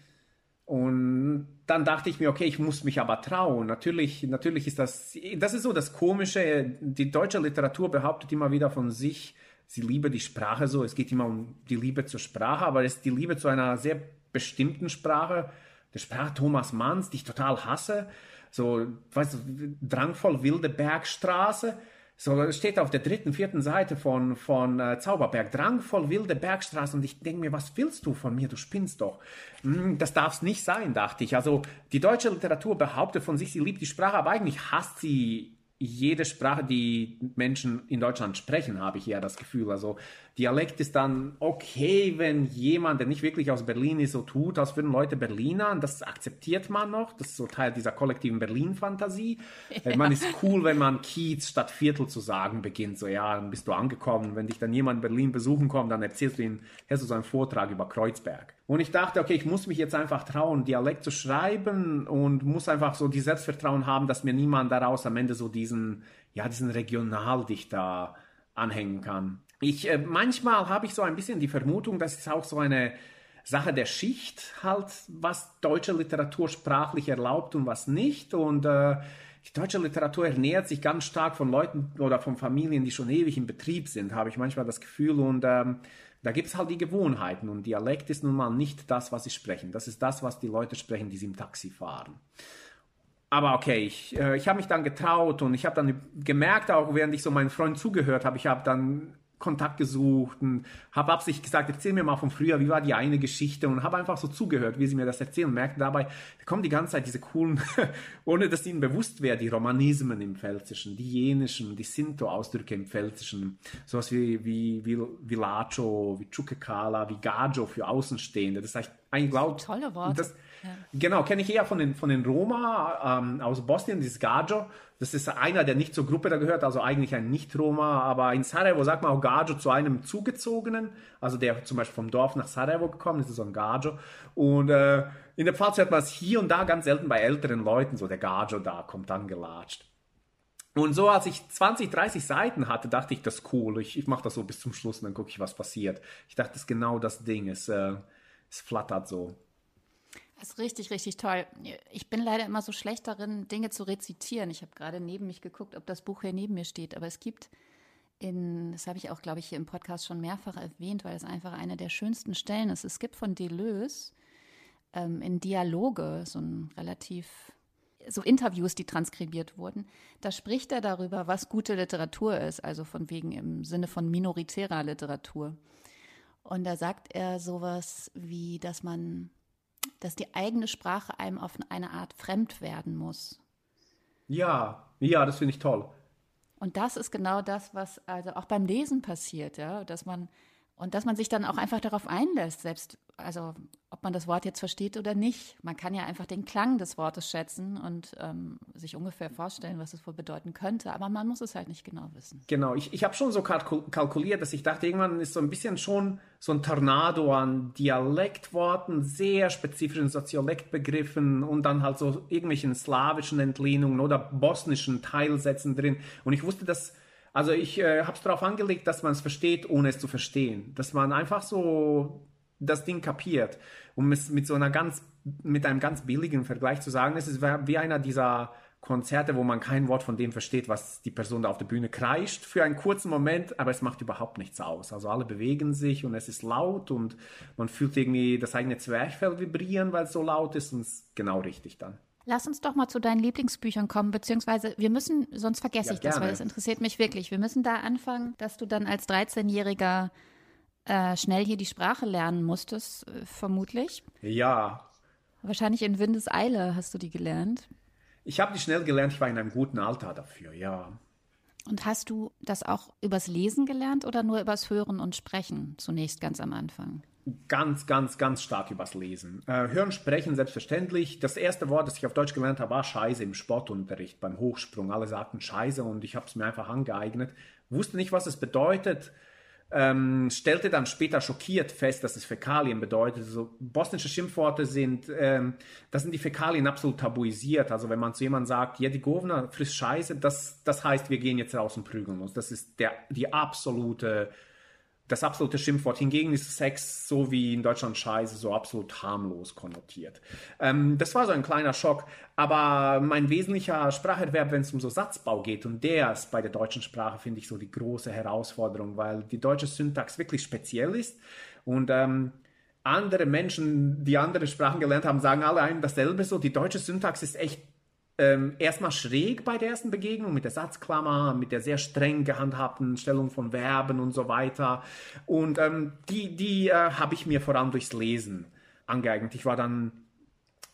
Und dann dachte ich mir, okay, ich muss mich aber trauen. Natürlich, natürlich ist das, das ist so das Komische. Die deutsche Literatur behauptet immer wieder von sich, sie liebe die Sprache so. Es geht immer um die Liebe zur Sprache, aber es ist die Liebe zu einer sehr bestimmten Sprache. Der Sprache Thomas Manns, die ich total hasse. So, weißt du, drangvoll wilde Bergstraße so steht auf der dritten, vierten Seite von, von äh, Zauberberg, drangvoll wilde Bergstraße und ich denke mir, was willst du von mir? Du spinnst doch. Hm, das darf es nicht sein, dachte ich. Also die deutsche Literatur behauptet von sich, sie liebt die Sprache, aber eigentlich hasst sie jede Sprache, die Menschen in Deutschland sprechen, habe ich eher das Gefühl. Also Dialekt ist dann okay, wenn jemand, der nicht wirklich aus Berlin ist, so tut, als würden Leute Berliner. Und das akzeptiert man noch. Das ist so Teil dieser kollektiven Berlin-Fantasie. Ja. Man ist cool, wenn man Kiez statt Viertel zu sagen beginnt. So, ja, dann bist du angekommen. Wenn dich dann jemand in Berlin besuchen kommt, dann erzählst du ihm, hast du so einen Vortrag über Kreuzberg. Und ich dachte, okay, ich muss mich jetzt einfach trauen, Dialekt zu schreiben und muss einfach so die Selbstvertrauen haben, dass mir niemand daraus am Ende so diesen, ja, diesen Regionaldichter anhängen kann. Ich, äh, manchmal habe ich so ein bisschen die Vermutung, dass es auch so eine Sache der Schicht halt, was deutsche Literatur sprachlich erlaubt und was nicht. Und äh, die deutsche Literatur ernährt sich ganz stark von Leuten oder von Familien, die schon ewig im Betrieb sind, habe ich manchmal das Gefühl. Und ähm, da gibt es halt die Gewohnheiten und Dialekt ist nun mal nicht das, was sie sprechen. Das ist das, was die Leute sprechen, die sie im Taxi fahren. Aber okay, ich, äh, ich habe mich dann getraut und ich habe dann gemerkt, auch während ich so meinen Freund zugehört habe, ich habe dann Kontakt gesucht und habe absichtlich gesagt, erzähl mir mal von früher, wie war die eine Geschichte und habe einfach so zugehört, wie sie mir das erzählen und merkte dabei, da kommen die ganze Zeit diese coolen, ohne dass ihnen bewusst wäre, die Romanismen im Pfälzischen, die jenischen, die Sinto-Ausdrücke im Pfälzischen, sowas wie, wie, wie Villaggio, wie Chukekala, wie Gaggio für Außenstehende, das heißt eigentlich laut. Tolle Worte. Das, ja. Genau, kenne ich eher von den, von den Roma ähm, aus Bosnien, dieses Gaggio. Das ist einer, der nicht zur Gruppe da gehört, also eigentlich ein Nicht-Roma, aber in Sarajevo sagt man auch Gaggio zu einem Zugezogenen, also der zum Beispiel vom Dorf nach Sarajevo gekommen ist, ist so ein Gaggio. Und äh, in der Pfalz hört man es hier und da ganz selten bei älteren Leuten, so der Gaggio da kommt dann gelatscht. Und so, als ich 20, 30 Seiten hatte, dachte ich, das ist cool. Ich, ich mache das so bis zum Schluss und dann gucke ich, was passiert. Ich dachte, das ist genau das Ding. Es, äh, es flattert so. Das ist richtig, richtig toll. Ich bin leider immer so schlecht darin, Dinge zu rezitieren. Ich habe gerade neben mich geguckt, ob das Buch hier neben mir steht. Aber es gibt in, das habe ich auch, glaube ich, hier im Podcast schon mehrfach erwähnt, weil es einfach eine der schönsten Stellen ist. Es gibt von Deleuze ähm, in Dialoge so ein relativ so Interviews, die transkribiert wurden, da spricht er darüber, was gute Literatur ist, also von wegen im Sinne von minoritärer Literatur. Und da sagt er sowas wie, dass man, dass die eigene Sprache einem auf eine Art fremd werden muss. Ja, ja, das finde ich toll. Und das ist genau das, was also auch beim Lesen passiert, ja, dass man und dass man sich dann auch einfach darauf einlässt, selbst, also ob man das Wort jetzt versteht oder nicht. Man kann ja einfach den Klang des Wortes schätzen und ähm, sich ungefähr vorstellen, was es wohl bedeuten könnte, aber man muss es halt nicht genau wissen. Genau, ich, ich habe schon so kalkuliert, dass ich dachte, irgendwann ist so ein bisschen schon so ein Tornado an Dialektworten, sehr spezifischen Soziolektbegriffen und dann halt so irgendwelchen slawischen Entlehnungen oder bosnischen Teilsätzen drin. Und ich wusste, dass also ich äh, habe es darauf angelegt, dass man es versteht, ohne es zu verstehen. Dass man einfach so das Ding kapiert. Um es mit so einer ganz, mit einem ganz billigen Vergleich zu sagen, es ist wie einer dieser Konzerte, wo man kein Wort von dem versteht, was die Person da auf der Bühne kreischt, für einen kurzen Moment, aber es macht überhaupt nichts aus. Also alle bewegen sich und es ist laut und man fühlt irgendwie das eigene Zwerchfell vibrieren, weil es so laut ist und es ist genau richtig dann. Lass uns doch mal zu deinen Lieblingsbüchern kommen, beziehungsweise wir müssen, sonst vergesse ja, ich das, gerne. weil das interessiert mich wirklich. Wir müssen da anfangen, dass du dann als 13-Jähriger äh, schnell hier die Sprache lernen musstest, äh, vermutlich. Ja. Wahrscheinlich in Windeseile hast du die gelernt. Ich habe die schnell gelernt, ich war in einem guten Alter dafür, ja. Und hast du das auch übers Lesen gelernt oder nur übers Hören und Sprechen zunächst ganz am Anfang? Ganz, ganz, ganz stark übers Lesen. Äh, hören, sprechen, selbstverständlich. Das erste Wort, das ich auf Deutsch gelernt habe, war Scheiße im Sportunterricht, beim Hochsprung. Alle sagten Scheiße und ich habe es mir einfach angeeignet. Wusste nicht, was es bedeutet. Ähm, stellte dann später schockiert fest, dass es Fäkalien bedeutet. Also bosnische Schimpfworte sind, ähm, das sind die Fäkalien absolut tabuisiert. Also wenn man zu jemandem sagt, ja, die Govna frisst Scheiße, das, das heißt, wir gehen jetzt raus und prügeln uns. Das ist der, die absolute das absolute Schimpfwort. Hingegen ist Sex so wie in Deutschland Scheiße so absolut harmlos konnotiert. Ähm, das war so ein kleiner Schock. Aber mein wesentlicher Spracherwerb, wenn es um so Satzbau geht, und der ist bei der deutschen Sprache, finde ich, so die große Herausforderung, weil die deutsche Syntax wirklich speziell ist. Und ähm, andere Menschen, die andere Sprachen gelernt haben, sagen alle einem dasselbe so. Die deutsche Syntax ist echt ähm, erstmal schräg bei der ersten Begegnung mit der Satzklammer, mit der sehr streng gehandhabten Stellung von Verben und so weiter. Und ähm, die, die äh, habe ich mir vor allem durchs Lesen angeeignet. Ich war dann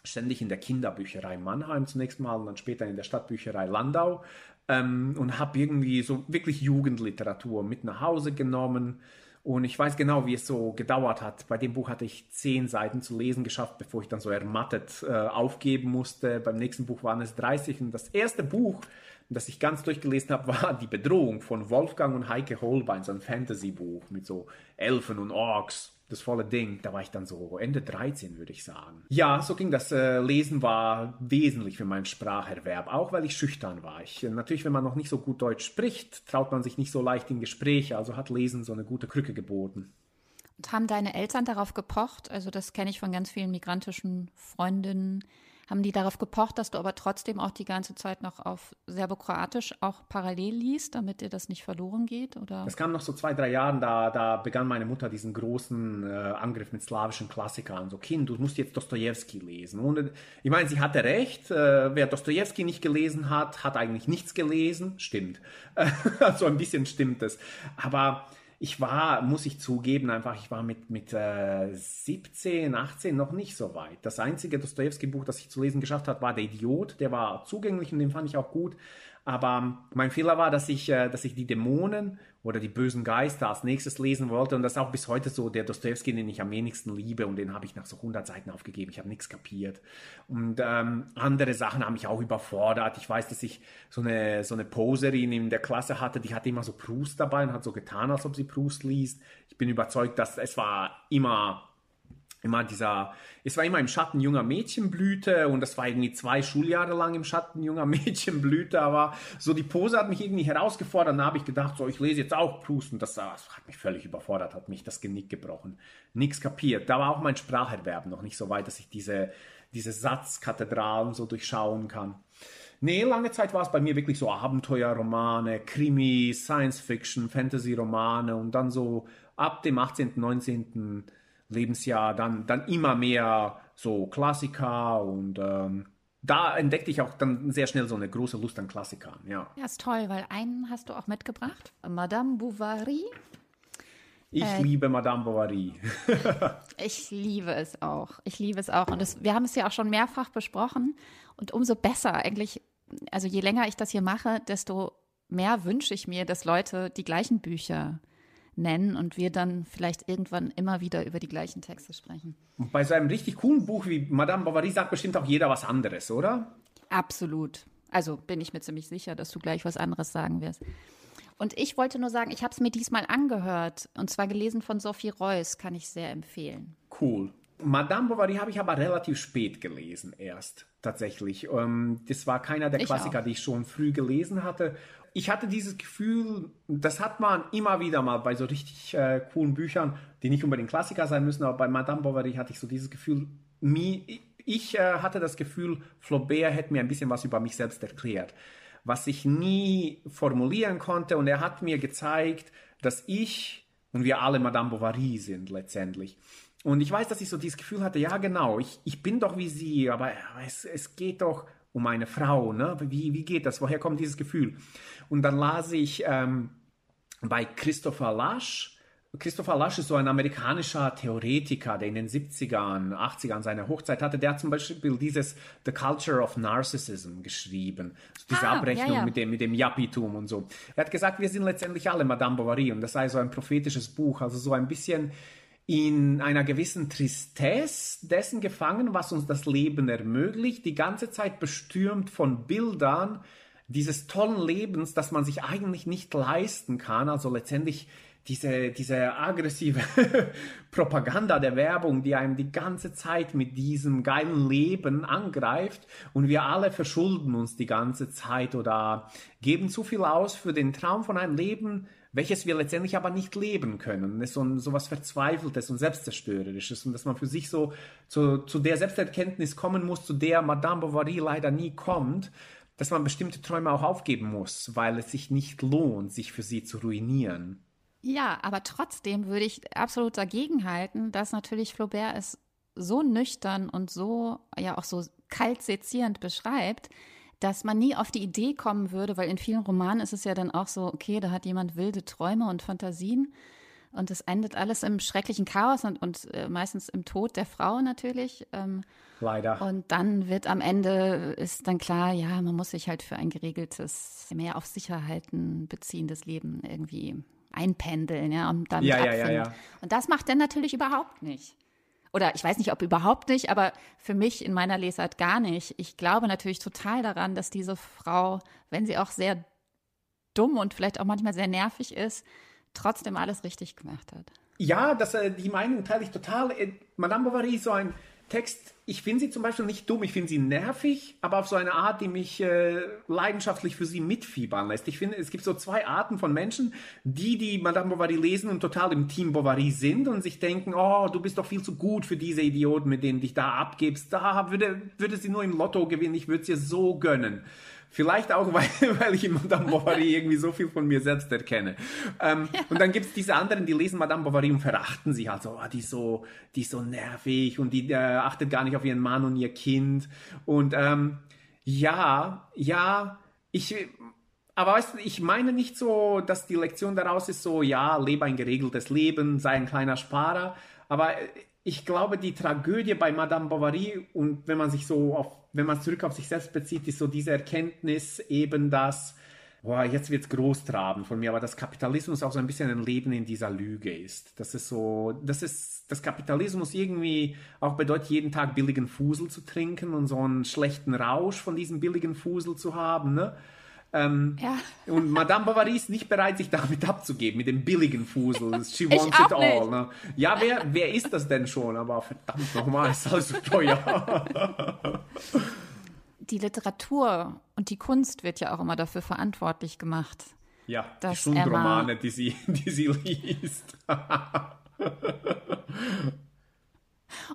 ständig in der Kinderbücherei Mannheim zunächst mal und dann später in der Stadtbücherei Landau ähm, und habe irgendwie so wirklich Jugendliteratur mit nach Hause genommen und ich weiß genau, wie es so gedauert hat. Bei dem Buch hatte ich zehn Seiten zu lesen geschafft, bevor ich dann so ermattet äh, aufgeben musste. Beim nächsten Buch waren es 30. Und das erste Buch, das ich ganz durchgelesen habe, war Die Bedrohung von Wolfgang und Heike Holbein, so ein Fantasy-Buch mit so Elfen und Orks das volle Ding. Da war ich dann so Ende 13, würde ich sagen. Ja, so ging das. Äh, Lesen war wesentlich für meinen Spracherwerb, auch weil ich schüchtern war. Ich, äh, natürlich, wenn man noch nicht so gut Deutsch spricht, traut man sich nicht so leicht in Gespräche, also hat Lesen so eine gute Krücke geboten. Und haben deine Eltern darauf gepocht? Also das kenne ich von ganz vielen migrantischen Freundinnen, haben die darauf gepocht, dass du aber trotzdem auch die ganze Zeit noch auf Serbokroatisch auch parallel liest, damit dir das nicht verloren geht? Oder? Das kam noch so zwei, drei Jahren, da, da begann meine Mutter diesen großen äh, Angriff mit slawischen Klassikern. So, Kind, du musst jetzt Dostoevsky lesen. Und ich meine, sie hatte recht. Äh, wer Dostoevsky nicht gelesen hat, hat eigentlich nichts gelesen. Stimmt. so ein bisschen stimmt es. Aber ich war, muss ich zugeben, einfach, ich war mit, mit äh, 17, 18 noch nicht so weit. Das einzige Dostoevsky-Buch, das ich zu lesen geschafft habe, war Der Idiot. Der war zugänglich und den fand ich auch gut. Aber mein Fehler war, dass ich, äh, dass ich die Dämonen oder die bösen Geister als nächstes lesen wollte. Und das ist auch bis heute so der Dostoevsky, den ich am wenigsten liebe. Und den habe ich nach so 100 Seiten aufgegeben. Ich habe nichts kapiert. Und ähm, andere Sachen haben mich auch überfordert. Ich weiß, dass ich so eine, so eine Poserin in der Klasse hatte, die hatte immer so Proust dabei und hat so getan, als ob sie Proust liest. Ich bin überzeugt, dass es war immer immer dieser, es war immer im Schatten junger Mädchenblüte und das war irgendwie zwei Schuljahre lang im Schatten junger Mädchenblüte, aber so die Pose hat mich irgendwie herausgefordert. Dann habe ich gedacht, so ich lese jetzt auch Proust und das, das hat mich völlig überfordert, hat mich das Genick gebrochen. Nix kapiert. Da war auch mein Spracherwerb noch nicht so weit, dass ich diese, diese Satzkathedralen so durchschauen kann. Nee, lange Zeit war es bei mir wirklich so Abenteuerromane, Krimi, Science Fiction, Fantasy-Romane und dann so ab dem 18., 19. Lebensjahr dann, dann immer mehr so Klassiker und ähm, da entdeckte ich auch dann sehr schnell so eine große Lust an Klassikern, ja. Ja, ist toll, weil einen hast du auch mitgebracht, Madame Bovary. Ich äh, liebe Madame Bovary. ich liebe es auch. Ich liebe es auch. Und das, wir haben es ja auch schon mehrfach besprochen. Und umso besser eigentlich, also je länger ich das hier mache, desto mehr wünsche ich mir, dass Leute die gleichen Bücher äh, nennen und wir dann vielleicht irgendwann immer wieder über die gleichen Texte sprechen. Und bei so einem richtig coolen Buch wie Madame Bovary sagt bestimmt auch jeder was anderes, oder? Absolut. Also bin ich mir ziemlich sicher, dass du gleich was anderes sagen wirst. Und ich wollte nur sagen, ich habe es mir diesmal angehört und zwar gelesen von Sophie Reuss, kann ich sehr empfehlen. Cool. Madame Bovary habe ich aber relativ spät gelesen erst tatsächlich. Ähm, das war keiner der ich Klassiker, auch. die ich schon früh gelesen hatte ich hatte dieses Gefühl, das hat man immer wieder mal bei so richtig äh, coolen Büchern, die nicht unbedingt Klassiker sein müssen, aber bei Madame Bovary hatte ich so dieses Gefühl, mi, ich äh, hatte das Gefühl, Flaubert hätte mir ein bisschen was über mich selbst erklärt, was ich nie formulieren konnte und er hat mir gezeigt, dass ich und wir alle Madame Bovary sind letztendlich. Und ich weiß, dass ich so dieses Gefühl hatte, ja genau, ich, ich bin doch wie sie, aber es, es geht doch um eine Frau. Ne? Wie, wie geht das? Woher kommt dieses Gefühl? Und dann las ich ähm, bei Christopher Lasch, Christopher Lasch ist so ein amerikanischer Theoretiker, der in den 70ern, 80ern seine Hochzeit hatte. Der hat zum Beispiel dieses The Culture of Narcissism geschrieben. Also diese ah, Abrechnung ja, ja. mit dem, mit dem Yappitum und so. Er hat gesagt, wir sind letztendlich alle Madame Bovary und das sei so ein prophetisches Buch, also so ein bisschen in einer gewissen Tristesse dessen gefangen, was uns das Leben ermöglicht, die ganze Zeit bestürmt von Bildern dieses tollen Lebens, das man sich eigentlich nicht leisten kann. Also letztendlich diese, diese aggressive Propaganda der Werbung, die einem die ganze Zeit mit diesem geilen Leben angreift und wir alle verschulden uns die ganze Zeit oder geben zu viel aus für den Traum von einem Leben, welches wir letztendlich aber nicht leben können. Es ist so, so was Verzweifeltes und Selbstzerstörerisches und dass man für sich so zu, zu der Selbsterkenntnis kommen muss, zu der Madame Bovary leider nie kommt, dass man bestimmte Träume auch aufgeben muss, weil es sich nicht lohnt, sich für sie zu ruinieren. Ja, aber trotzdem würde ich absolut dagegen halten, dass natürlich Flaubert es so nüchtern und so, ja auch so kalt sezierend beschreibt, dass man nie auf die Idee kommen würde, weil in vielen Romanen ist es ja dann auch so, okay, da hat jemand wilde Träume und Fantasien und es endet alles im schrecklichen Chaos und, und äh, meistens im Tod der Frau natürlich. Ähm, Leider. Und dann wird am Ende, ist dann klar, ja, man muss sich halt für ein geregeltes, mehr auf Sicherheiten beziehendes Leben irgendwie einpendeln, ja, und dann ja, ja, ja, ja. Und das macht er natürlich überhaupt nicht oder ich weiß nicht, ob überhaupt nicht, aber für mich in meiner Lesart gar nicht. Ich glaube natürlich total daran, dass diese Frau, wenn sie auch sehr dumm und vielleicht auch manchmal sehr nervig ist, trotzdem alles richtig gemacht hat. Ja, das, äh, die Meinung teile ich total. Äh, Madame Bovary ist so ein Text, ich finde sie zum Beispiel nicht dumm, ich finde sie nervig, aber auf so eine Art, die mich äh, leidenschaftlich für sie mitfiebern lässt. Ich finde, es gibt so zwei Arten von Menschen, die, die Madame Bovary lesen und total im Team Bovary sind und sich denken, oh, du bist doch viel zu gut für diese Idioten, mit denen dich da abgibst. Da würde, würde sie nur im Lotto gewinnen, ich würde es ihr so gönnen. Vielleicht auch, weil, weil ich in Madame Bovary irgendwie so viel von mir selbst erkenne. Ähm, ja. Und dann gibt es diese anderen, die lesen Madame Bovary und verachten sie halt so, oh, die ist so, die ist so nervig und die äh, achtet gar nicht auf ihren Mann und ihr Kind. Und ähm, ja, ja, ich, aber weißt du, ich meine nicht so, dass die Lektion daraus ist so, ja, lebe ein geregeltes Leben, sei ein kleiner Sparer. Aber ich glaube, die Tragödie bei Madame Bovary und wenn man sich so auf wenn man zurück auf sich selbst bezieht, ist so diese Erkenntnis eben, dass, boah, jetzt wird's großtraben von mir, aber dass Kapitalismus auch so ein bisschen ein Leben in dieser Lüge ist. Das ist so, das ist, das Kapitalismus irgendwie auch bedeutet, jeden Tag billigen Fusel zu trinken und so einen schlechten Rausch von diesem billigen Fusel zu haben, ne? Ähm, Ja. Und Madame Bovary ist nicht bereit, sich damit abzugeben, mit dem billigen Fusel. She wants it all. nicht. Ne? Ja, wer, wer ist das denn schon? Aber verdammt nochmal, ist alles so teuer. Die Literatur und die Kunst wird ja auch immer dafür verantwortlich gemacht. Ja, die Schundromane, die sie, die sie liest.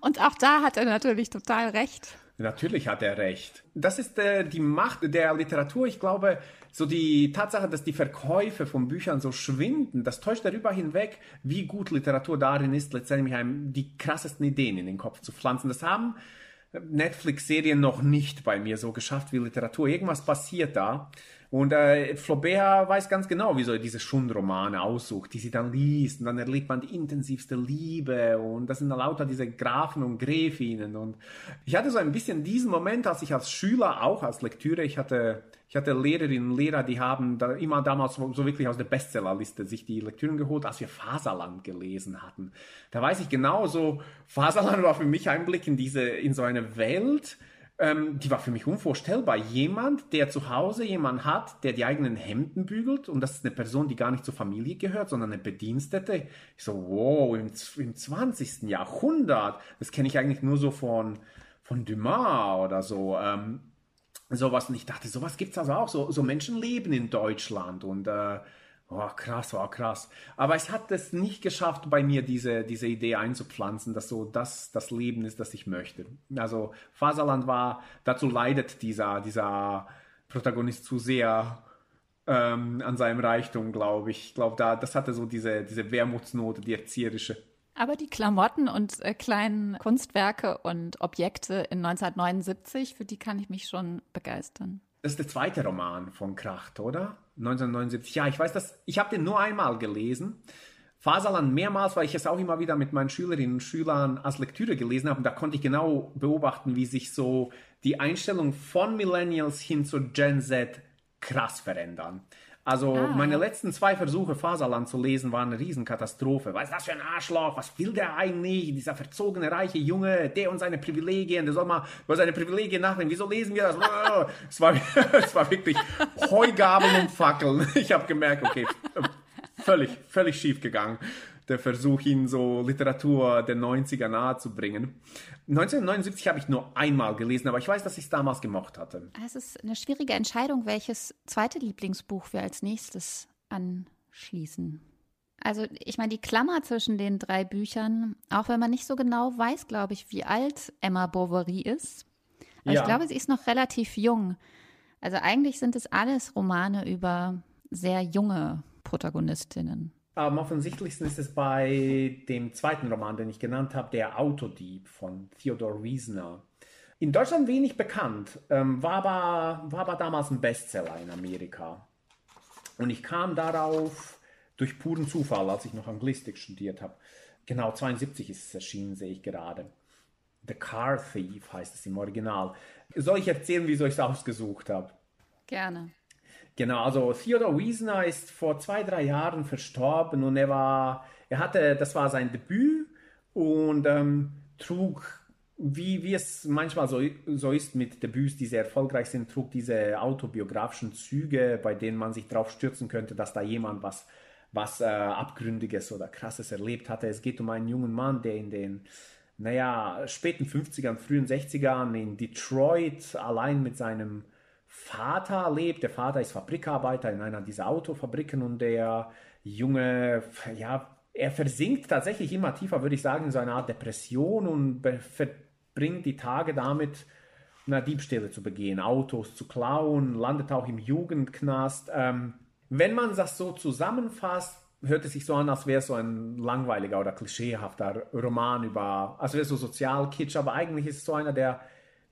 Und auch da hat er natürlich total recht. Natürlich hat er recht. Das ist äh, die Macht der Literatur. Ich glaube, so die Tatsache, dass die Verkäufe von Büchern so schwinden, das täuscht darüber hinweg, wie gut Literatur darin ist, letztendlich einem die krassesten Ideen in den Kopf zu pflanzen. Das haben Netflix-Serien noch nicht bei mir so geschafft wie Literatur. Irgendwas passiert da. Und äh, Flaubert weiß ganz genau, wie so er diese Schundromane aussucht, die sie dann liest. Und dann erlebt man die intensivste Liebe. Und das sind dann lauter diese Grafen und Gräfinnen. Und ich hatte so ein bisschen diesen Moment, als ich als Schüler auch als Lektüre, ich hatte, ich hatte Lehrerinnen und Lehrer, die haben da immer damals so wirklich aus der Bestsellerliste sich die Lektüren geholt, als wir Faserland gelesen hatten. Da weiß ich genau so, Faserland war für mich ein Blick in diese, in so eine Welt, ähm, die war für mich unvorstellbar. Jemand, der zu Hause jemanden hat, der die eigenen Hemden bügelt und das ist eine Person, die gar nicht zur Familie gehört, sondern eine Bedienstete. Ich so, wow, im, im 20. Jahrhundert. Das kenne ich eigentlich nur so von, von Dumas oder so. Ähm, sowas. Und ich dachte, sowas es also auch. So, so Menschen leben in Deutschland und äh, oh, krass, oh, krass. Aber es hat es nicht geschafft, bei mir diese, diese Idee einzupflanzen, dass so das das Leben ist, das ich möchte. Also Faserland war, dazu leidet dieser, dieser Protagonist zu sehr ähm, an seinem Reichtum, glaube ich. Ich glaube, da, das hatte so diese, diese Wermutsnote, die erzieherische. Aber die Klamotten und äh, kleinen Kunstwerke und Objekte in 1979, für die kann ich mich schon begeistern. Das ist der zweite Roman von Kracht, oder? 1979. Ja, ich weiß das. Ich habe den nur einmal gelesen. Faserland mehrmals, weil ich es auch immer wieder mit meinen Schülerinnen und Schülern als Lektüre gelesen habe. Und da konnte ich genau beobachten, wie sich so die Einstellung von Millennials hin zu Gen Z krass verändern. Also Ah. meine letzten zwei Versuche, Faserland zu lesen, waren eine Riesenkatastrophe. Was ist das für ein Arschloch? Was will der eigentlich? Dieser verzogene, reiche Junge, der und seine Privilegien, der soll mal über seine Privilegien nachdenken. Wieso lesen wir das? es, war, es war wirklich Heugabeln und Fackeln. Ich habe gemerkt, okay, völlig, völlig schief gegangen. Der Versuch, ihn so Literatur der 90er nahe zu bringen. 1979 habe ich nur einmal gelesen, aber ich weiß, dass ich es damals gemocht hatte. Es ist eine schwierige Entscheidung, welches zweite Lieblingsbuch wir als nächstes anschließen. Also ich meine, die Klammer zwischen den drei Büchern, auch wenn man nicht so genau weiß, glaube ich, wie alt Emma Bovary ist. Aber Ja. ich glaube, sie ist noch relativ jung. Also eigentlich sind es alles Romane über sehr junge Protagonistinnen. Am offensichtlichsten ist es bei dem zweiten Roman, den ich genannt habe, Der Autodieb von Theodor Wiesner. In Deutschland wenig bekannt, ähm, war, aber, war aber damals ein Bestseller in Amerika. Und ich kam darauf durch puren Zufall, als ich noch Anglistik studiert habe. Genau, 72 ist es erschienen, sehe ich gerade. The Car Thief heißt es im Original. Soll ich erzählen, wieso ich es ausgesucht habe? Gerne. Genau, also Theodor Wiesner ist vor zwei, drei Jahren verstorben und er war, er hatte, das war sein Debüt und ähm, trug, wie, wie es manchmal so, so ist mit Debüts, die sehr erfolgreich sind, trug diese autobiografischen Züge, bei denen man sich drauf stürzen könnte, dass da jemand was, was äh, Abgründiges oder Krasses erlebt hatte. Es geht um einen jungen Mann, der in den naja, späten 50ern, frühen 60ern in Detroit allein mit seinem Vater lebt. Der Vater ist Fabrikarbeiter in einer dieser Autofabriken und der Junge, ja, er versinkt tatsächlich immer tiefer, würde ich sagen, in so eine Art Depression und verbringt die Tage damit, na, Diebstähle zu begehen, Autos zu klauen, landet auch im Jugendknast. Ähm, wenn man das so zusammenfasst, hört es sich so an, als wäre es so ein langweiliger oder klischeehafter Roman über, als wäre es so Sozialkitsch, aber eigentlich ist es so einer der,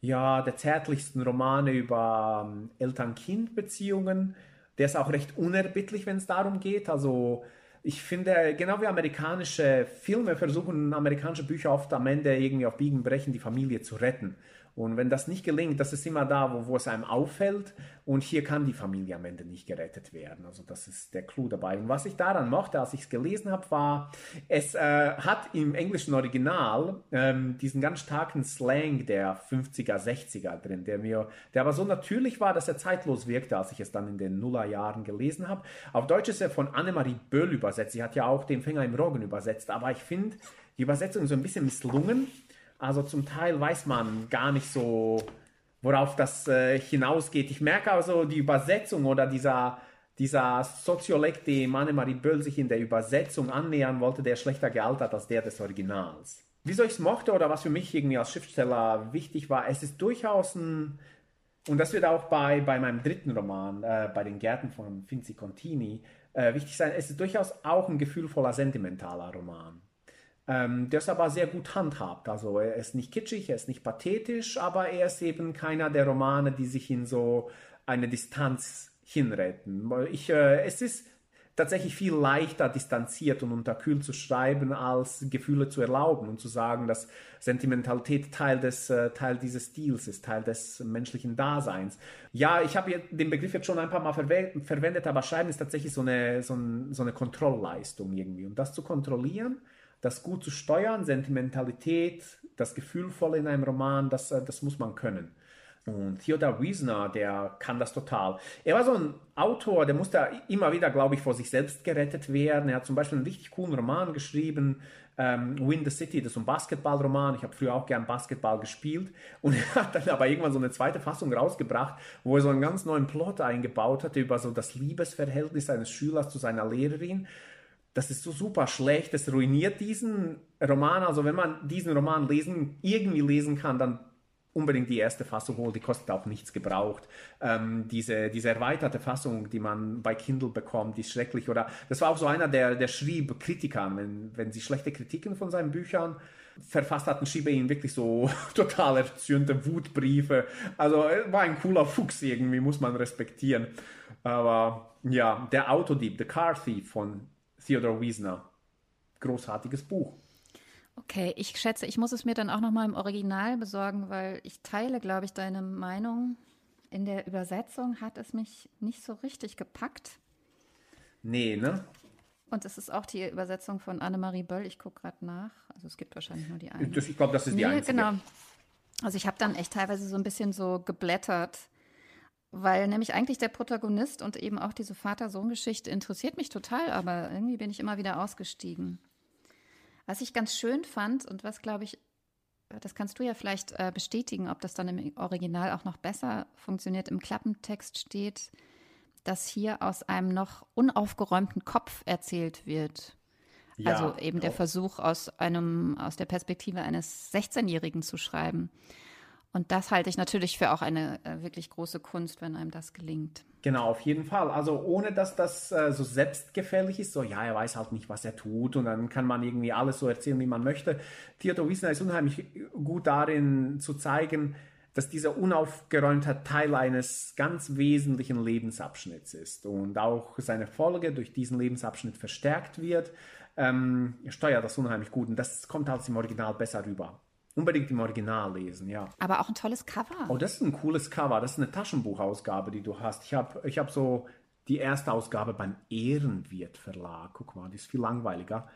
ja, der zärtlichsten Romane über ähm, Eltern-Kind-Beziehungen. Der ist auch recht unerbittlich, wenn es darum geht. Also ich finde, genau wie amerikanische Filme versuchen amerikanische Bücher oft am Ende irgendwie auf Biegen brechen die Familie zu retten. Und wenn das nicht gelingt, das ist immer da, wo, wo es einem auffällt. Und hier kann die Familie am Ende nicht gerettet werden. Also das ist der Clou dabei. Und was ich daran mochte, als ich es gelesen habe, war, es äh, hat im englischen Original ähm, diesen ganz starken Slang der 50er, 60er drin, der mir, der aber so natürlich war, dass er zeitlos wirkte, als ich es dann in den Nullerjahren gelesen habe. Auf Deutsch ist er von Annemarie Böll übersetzt. Sie hat ja auch den Finger im Roggen übersetzt. Aber ich finde die Übersetzung so ein bisschen misslungen also zum Teil weiß man gar nicht so, worauf das äh, hinausgeht. Ich merke also die Übersetzung oder dieser, dieser Soziolekt, dem Annemarie Böll sich in der Übersetzung annähern wollte, der schlechter gealtert als der des Originals. Wieso ich es mochte oder was für mich irgendwie als Schriftsteller wichtig war, es ist durchaus ein, und das wird auch bei, bei meinem dritten Roman, äh, bei den Gärten von Finzi Contini, äh, wichtig sein, es ist durchaus auch ein gefühlvoller, sentimentaler Roman ähm, der es aber sehr gut handhabt. Also er ist nicht kitschig, er ist nicht pathetisch, aber er ist eben keiner der Romane, die sich in so eine Distanz hinretten. Ich, äh, es ist tatsächlich viel leichter distanziert und unterkühlt zu schreiben, als Gefühle zu erlauben und zu sagen, dass Sentimentalität Teil des äh, Teil dieses Stils ist, Teil des menschlichen Daseins. Ja, ich habe den Begriff jetzt schon ein paar Mal verwe verwendet, aber Schreiben ist tatsächlich so eine, so, ein, so eine Kontrollleistung irgendwie. Und das zu kontrollieren, das gut zu steuern, Sentimentalität, das Gefühlvolle in einem Roman, das, äh, das muss man können. Und Theodor Wiesner, der kann das total. Er war so ein Autor, der musste immer wieder, glaube ich, vor sich selbst gerettet werden. Er hat zum Beispiel einen richtig coolen Roman geschrieben, ähm, Win the City, das ist ein Basketballroman. Ich habe früher auch gern Basketball gespielt. Und er hat dann aber irgendwann so eine zweite Fassung rausgebracht, wo er so einen ganz neuen Plot eingebaut hatte über so das Liebesverhältnis eines Schülers zu seiner Lehrerin das ist so super schlecht, das ruiniert diesen Roman. Also wenn man diesen Roman lesen, irgendwie lesen kann, dann unbedingt die erste Fassung holen, die kostet auch nichts gebraucht. Ähm, diese, diese erweiterte Fassung, die man bei Kindle bekommt, die ist schrecklich. Oder das war auch so einer, der, der schrieb Kritikern, wenn, wenn sie schlechte Kritiken von seinen Büchern verfasst hatten, schrieb er ihnen wirklich so total erzürnte Wutbriefe. Also war ein cooler Fuchs irgendwie, muss man respektieren. Aber ja, der Autodieb, The Car Thief von Theodore Wiesner. Großartiges Buch. Okay, ich schätze, ich muss es mir dann auch noch mal im Original besorgen, weil ich teile, glaube ich, deine Meinung. In der Übersetzung hat es mich nicht so richtig gepackt. Nee, ne? Und es ist auch die Übersetzung von Annemarie Böll. Ich gucke gerade nach. Also es gibt wahrscheinlich nur die eine. Ich glaube, das ist die nee, einzige. Genau. Also ich habe dann echt teilweise so ein bisschen so geblättert weil nämlich eigentlich der Protagonist und eben auch diese Vater-Sohn-Geschichte interessiert mich total, aber irgendwie bin ich immer wieder ausgestiegen. Was ich ganz schön fand und was, glaube ich, das kannst du ja vielleicht äh, bestätigen, ob das dann im Original auch noch besser funktioniert. Im Klappentext steht, dass hier aus einem noch unaufgeräumten Kopf erzählt wird. Ja, also eben der Versuch aus einem, aus der Perspektive eines 16-Jährigen zu schreiben. Und das halte ich natürlich für auch eine äh, wirklich große Kunst, wenn einem das gelingt. Genau, auf jeden Fall. Also ohne dass das äh, so selbstgefällig ist, so ja, er weiß halt nicht, was er tut und dann kann man irgendwie alles so erzählen, wie man möchte. Theodor Wiesner ist unheimlich gut darin zu zeigen, dass dieser unaufgeräumte Teil eines ganz wesentlichen Lebensabschnitts ist und auch seine Folge durch diesen Lebensabschnitt verstärkt wird. Ähm, steuert das unheimlich gut und das kommt halt im Original besser rüber. Unbedingt im Original lesen, ja. Aber auch ein tolles Cover. Oh, das ist ein cooles Cover. Das ist eine Taschenbuchausgabe, die du hast. Ich habe ich hab so die erste Ausgabe beim Ehrenwirt Verlag. Guck mal, die ist viel langweiliger.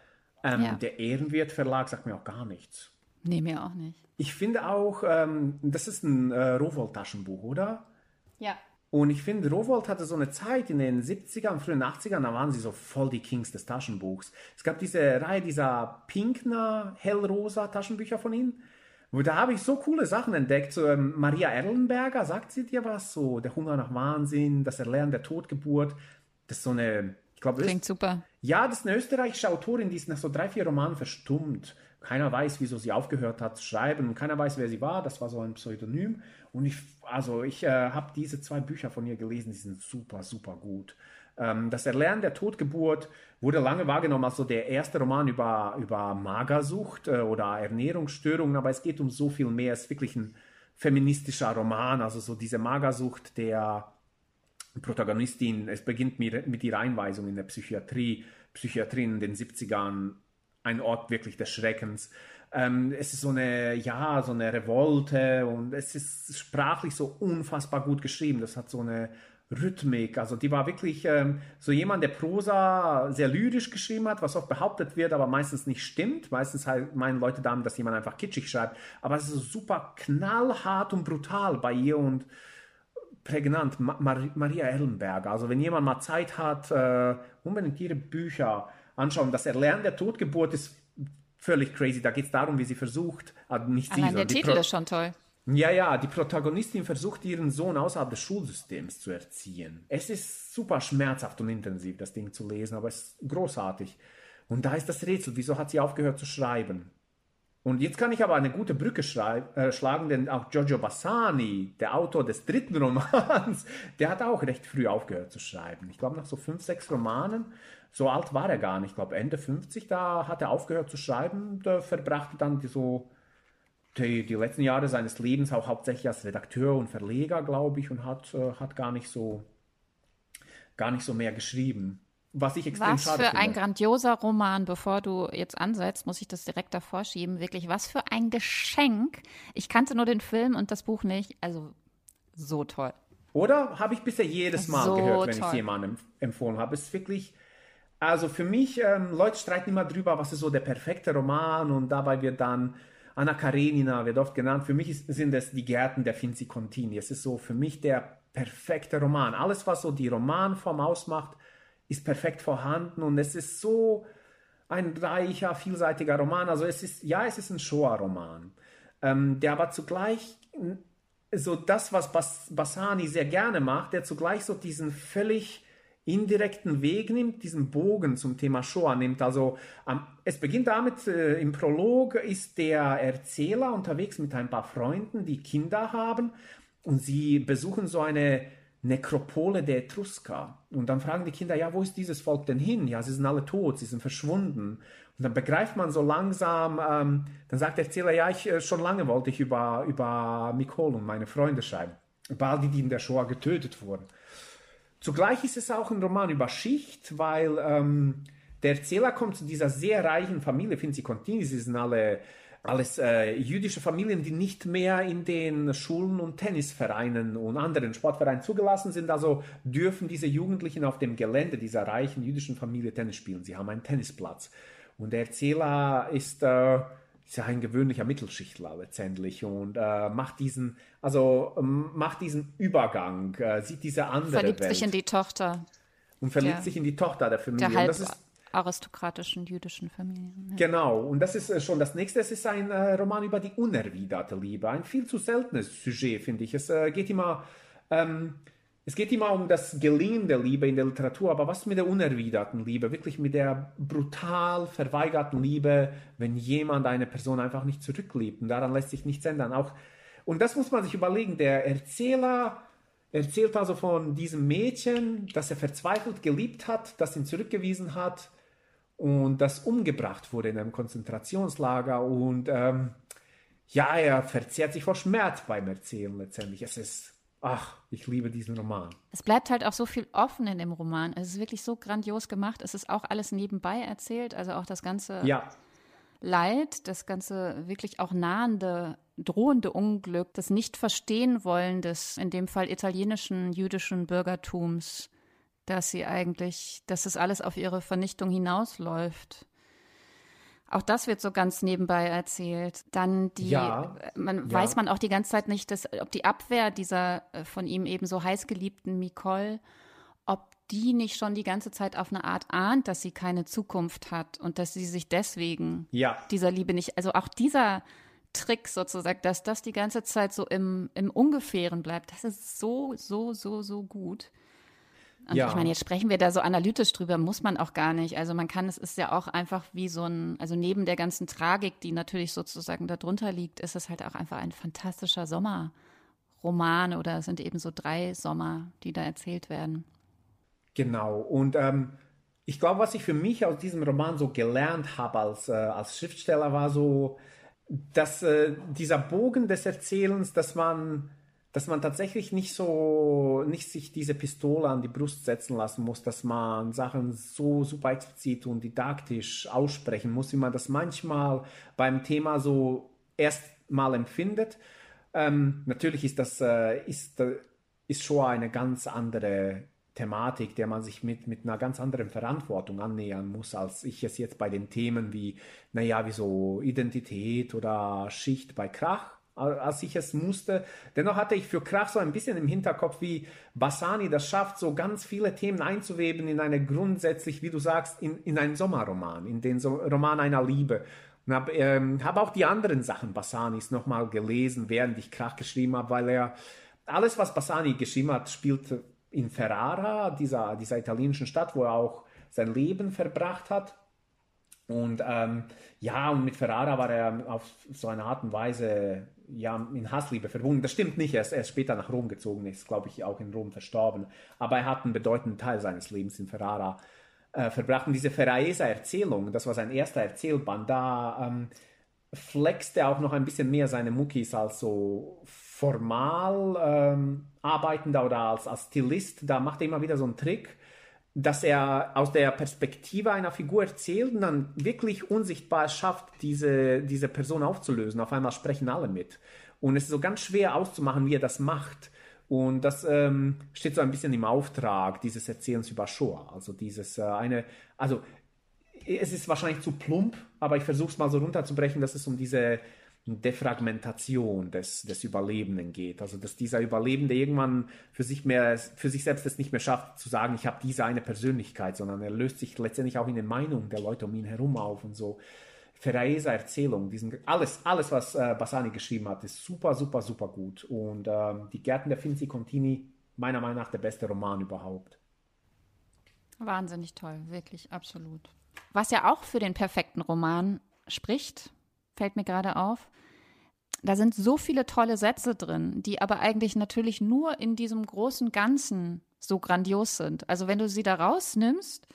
Ähm, ja. Der Ehrenwirt Verlag sagt mir auch gar nichts. Nee, mir auch nicht. Ich finde auch, ähm, das ist ein äh, Rowold-Taschenbuch, oder? Ja. Und ich finde, Rowold hatte so eine Zeit in den 70ern, frühen 80ern, da waren sie so voll die Kings des Taschenbuchs. Es gab diese Reihe dieser Pinkner, hellrosa Taschenbücher von ihnen. Und da habe ich so coole Sachen entdeckt. So, ähm, Maria Erlenberger, sagt sie dir was? So der Hunger nach Wahnsinn, das Erlernen der Totgeburt. Das ist so eine, ich glaube, klingt super. Ja, das ist eine österreichische Autorin, die ist nach so drei, vier Romanen verstummt. Keiner weiß, wieso sie aufgehört hat zu schreiben und keiner weiß, wer sie war. Das war so ein Pseudonym. Und ich, also ich äh, habe diese zwei Bücher von ihr gelesen, die sind super, super gut. Ähm, das Erlernen der Totgeburt wurde lange wahrgenommen als so der erste Roman über, über Magersucht äh, oder Ernährungsstörungen, aber es geht um so viel mehr. Es ist wirklich ein feministischer Roman, also so diese Magersucht der Protagonistin. Es beginnt mit, mit ihrer Einweisung in der Psychiatrie, Psychiatrie in den 70ern ein Ort wirklich des Schreckens. Ähm, es ist so eine, ja, so eine Revolte und es ist sprachlich so unfassbar gut geschrieben. Das hat so eine Rhythmik. Also die war wirklich ähm, so jemand, der Prosa sehr lyrisch geschrieben hat, was oft behauptet wird, aber meistens nicht stimmt. Meistens halt meinen Leute damit, dass jemand einfach kitschig schreibt. Aber es ist so super knallhart und brutal bei ihr und prägnant. Ma Maria Ellenberger. Also wenn jemand mal Zeit hat, äh, unbedingt ihre Bücher anschauen. Das Erlernen der Totgeburt ist völlig crazy. Da geht es darum, wie sie versucht, also nicht Allein sie, der Titel Pro ist schon toll. Ja, ja, die Protagonistin versucht ihren Sohn außerhalb des Schulsystems zu erziehen. Es ist super schmerzhaft und intensiv, das Ding zu lesen, aber es ist großartig. Und da ist das Rätsel, wieso hat sie aufgehört zu schreiben? Und jetzt kann ich aber eine gute Brücke äh, schlagen, denn auch Giorgio Bassani, der Autor des dritten Romans, der hat auch recht früh aufgehört zu schreiben. Ich glaube, nach so fünf, sechs Romanen, so alt war er gar nicht, ich glaube Ende 50, da hat er aufgehört zu schreiben, da verbrachte dann die so die, die letzten Jahre seines Lebens auch hauptsächlich als Redakteur und Verleger, glaube ich, und hat, äh, hat gar nicht so gar nicht so mehr geschrieben. Was ich extrem was schade für finde. ein grandioser Roman, bevor du jetzt ansetzt, muss ich das direkt davor schieben. Wirklich, was für ein Geschenk. Ich kannte nur den Film und das Buch nicht. Also so toll. Oder habe ich bisher jedes Mal So gehört, wenn ich toll. es jemandem empfohlen habe. Es ist wirklich, also für mich, ähm, Leute streiten immer drüber, was ist so der perfekte Roman und dabei wird dann Anna Karenina wird oft genannt. Für mich ist, sind es die Gärten der Finzi Contini. Es ist so für mich der perfekte Roman. Alles, was so die Romanform ausmacht, ist perfekt vorhanden und es ist so ein reicher, vielseitiger Roman. Also es ist, ja, es ist ein Shoah-Roman, ähm, der aber zugleich so das, was Bas Bassani sehr gerne macht, der zugleich so diesen völlig indirekten Weg nimmt, diesen Bogen zum Thema Shoah nimmt. Also ähm, es beginnt damit, äh, im Prolog ist der Erzähler unterwegs mit ein paar Freunden, die Kinder haben und sie besuchen so eine Nekropole der Etrusker. Und dann fragen die Kinder, ja, wo ist dieses Volk denn hin? Ja, sie sind alle tot, sie sind verschwunden. Und dann begreift man so langsam, ähm, dann sagt der Erzähler, ja, ich, äh, schon lange wollte ich über, über Mikol und meine Freunde schreiben. Über all die, die in der Shoah getötet wurden. Zugleich ist es auch ein Roman über Schicht, weil ähm, der Erzähler kommt zu dieser sehr reichen Familie, Finzi Contini, sie sind alle alles äh, jüdische Familien, die nicht mehr in den Schulen und Tennisvereinen und anderen Sportvereinen zugelassen sind. Also dürfen diese Jugendlichen auf dem Gelände dieser reichen jüdischen Familie Tennis spielen. Sie haben einen Tennisplatz. Und der Erzähler ist, äh, ist ja ein gewöhnlicher Mittelschichtler letztendlich und äh, macht diesen, also ähm, macht diesen Übergang, äh, sieht diese andere Verliebt Welt sich in die Tochter und verliebt der- sich in die Tochter der Familie. der halb ist aristokratischen jüdischen Familie. Ja. Genau, und das ist äh, schon das nächste. Es ist ein äh, Roman über die unerwiderte Liebe. Ein viel zu seltenes Sujet, finde ich. Es äh, geht immer. Ähm, es geht immer um das Gelingen der Liebe in der Literatur, aber was mit der unerwiderten Liebe, wirklich mit der brutal verweigerten Liebe, wenn jemand eine Person einfach nicht zurückliebt und daran lässt sich nichts ändern. Auch, und das muss man sich überlegen. Der Erzähler erzählt also von diesem Mädchen, das er verzweifelt geliebt hat, das ihn zurückgewiesen hat und das umgebracht wurde in einem Konzentrationslager und ähm, ja, er verzehrt sich vor Schmerz beim Erzählen letztendlich. Es ist, ach, ich liebe diesen Roman. Es bleibt halt auch so viel offen in dem Roman. Es ist wirklich so grandios gemacht. Es ist auch alles nebenbei erzählt, also auch das ganze Ja, Leid, das ganze wirklich auch nahende, drohende Unglück, das Nicht-Verstehen-Wollen des, in dem Fall italienischen jüdischen Bürgertums, dass sie eigentlich, dass es alles auf ihre Vernichtung hinausläuft. Auch das wird so ganz nebenbei erzählt. Dann die, Ja, man ja. weiß man auch die ganze Zeit nicht, dass, ob die Abwehr dieser äh, von ihm eben so heißgeliebten Nicole, ob die nicht schon die ganze Zeit auf eine Art ahnt, dass sie keine Zukunft hat und dass sie sich deswegen ja, dieser Liebe nicht, also auch dieser Trick sozusagen, dass das die ganze Zeit so im, im Ungefähren bleibt, das ist so, so, so, so gut. Und Ja. ich meine, jetzt sprechen wir da so analytisch drüber, muss man auch gar nicht. Also man kann, es ist ja auch einfach wie so ein, also neben der ganzen Tragik, die natürlich sozusagen darunter liegt, ist es halt auch einfach ein fantastischer Sommerroman oder es sind eben so drei Sommer, die da erzählt werden. genau. Und ähm, ich glaube, was ich für mich aus diesem Roman so gelernt habe als, äh, als Schriftsteller, war so, dass äh, dieser Bogen des Erzählens, dass man dass man tatsächlich nicht so, nicht sich diese Pistole an die Brust setzen lassen muss, dass man Sachen so super explizit und didaktisch aussprechen muss, wie man das manchmal beim Thema so erst mal empfindet. Ähm, natürlich ist das, äh, ist, äh, ist schon eine ganz andere Thematik, der man sich mit, mit einer ganz anderen Verantwortung annähern muss, als ich es jetzt bei den Themen wie, naja, wie so Identität oder Schicht bei Krach als ich es musste. Dennoch hatte ich für Krach so ein bisschen im Hinterkopf, wie Bassani das schafft, so ganz viele Themen einzuweben in eine grundsätzlich, wie du sagst, in, in einen Sommerroman, in den so Roman einer Liebe. Und habe ähm, hab auch die anderen Sachen Bassanis nochmal gelesen, während ich Krach geschrieben habe, weil er alles, was Bassani geschrieben hat, spielt in Ferrara, dieser, dieser italienischen Stadt, wo er auch sein Leben verbracht hat. Und ähm, ja, und mit Ferrara war er auf so eine Art und Weise ja, in Hassliebe verbunden. Das stimmt nicht, er ist, er ist später nach Rom gezogen, ist, glaube ich, auch in Rom verstorben. Aber er hat einen bedeutenden Teil seines Lebens in Ferrara äh, verbracht. Und diese Ferraesa-Erzählung, das war sein erster Erzählband, da ähm, flexte er auch noch ein bisschen mehr seine Muckis als so formal ähm, arbeitender oder als, als Stilist. Da macht er immer wieder so einen Trick dass er aus der Perspektive einer Figur erzählt und dann wirklich unsichtbar schafft, diese, diese Person aufzulösen. Auf einmal sprechen alle mit. Und es ist so ganz schwer auszumachen, wie er das macht. Und das ähm, steht so ein bisschen im Auftrag dieses Erzählens über Shoah. Also dieses äh, eine, also es ist wahrscheinlich zu plump, aber ich versuche es mal so runterzubrechen, dass es um diese Defragmentation des, des Überlebenden geht. Also dass dieser Überlebende irgendwann für sich mehr, für sich selbst es nicht mehr schafft, zu sagen, ich habe diese eine Persönlichkeit, sondern er löst sich letztendlich auch in den Meinungen der Leute um ihn herum auf und so. Ferraesa Erzählung, diesen, alles, alles, was äh, Bassani geschrieben hat, ist super, super, super gut. Und ähm, die Gärten der Finzi Contini, meiner Meinung nach der beste Roman überhaupt. Wahnsinnig toll, wirklich, absolut. Was ja auch für den perfekten Roman spricht, fällt mir gerade auf. Da sind so viele tolle Sätze drin, die aber eigentlich natürlich nur in diesem großen Ganzen so grandios sind. Also wenn du sie da rausnimmst,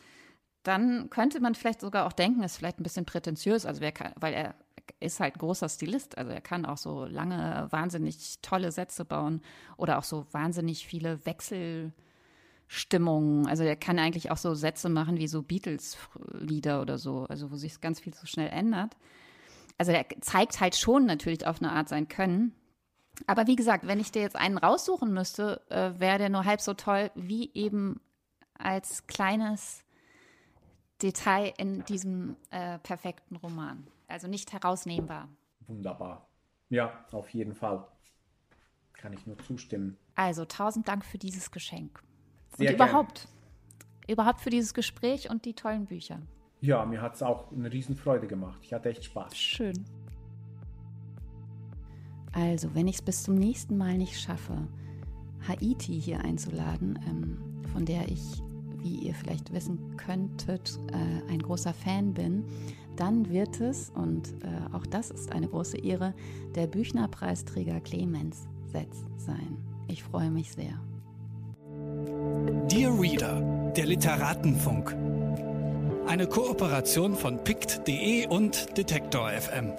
dann könnte man vielleicht sogar auch denken, ist vielleicht ein bisschen prätentiös, also kann, weil er ist halt ein großer Stilist, also er kann auch so lange, wahnsinnig tolle Sätze bauen oder auch so wahnsinnig viele Wechselstimmungen. Also er kann eigentlich auch so Sätze machen wie so Beatles-Lieder oder so, also wo sich ganz viel so schnell ändert also der zeigt halt schon natürlich auf eine Art sein Können. Aber wie gesagt, wenn ich dir jetzt einen raussuchen müsste, äh, wäre der nur halb so toll wie eben als kleines Detail in diesem äh, perfekten Roman. Also nicht herausnehmbar. Wunderbar. Ja, auf jeden Fall. Kann ich nur zustimmen. Also tausend Dank für dieses Geschenk. Sehr und überhaupt, gern. überhaupt für dieses Gespräch und die tollen Bücher. Ja, mir hat es auch eine Riesenfreude gemacht. Ich hatte echt Spaß. Schön. Also, wenn ich es bis zum nächsten Mal nicht schaffe, Haiti hier einzuladen, ähm, von der ich, wie ihr vielleicht wissen könntet, äh, ein großer Fan bin, dann wird es, und äh, auch das ist eine große Ehre, der Büchnerpreisträger Clemens Setz sein. Ich freue mich sehr. Dear Reader, der Literatenfunk. Eine Kooperation von pict.de und Detektor FM.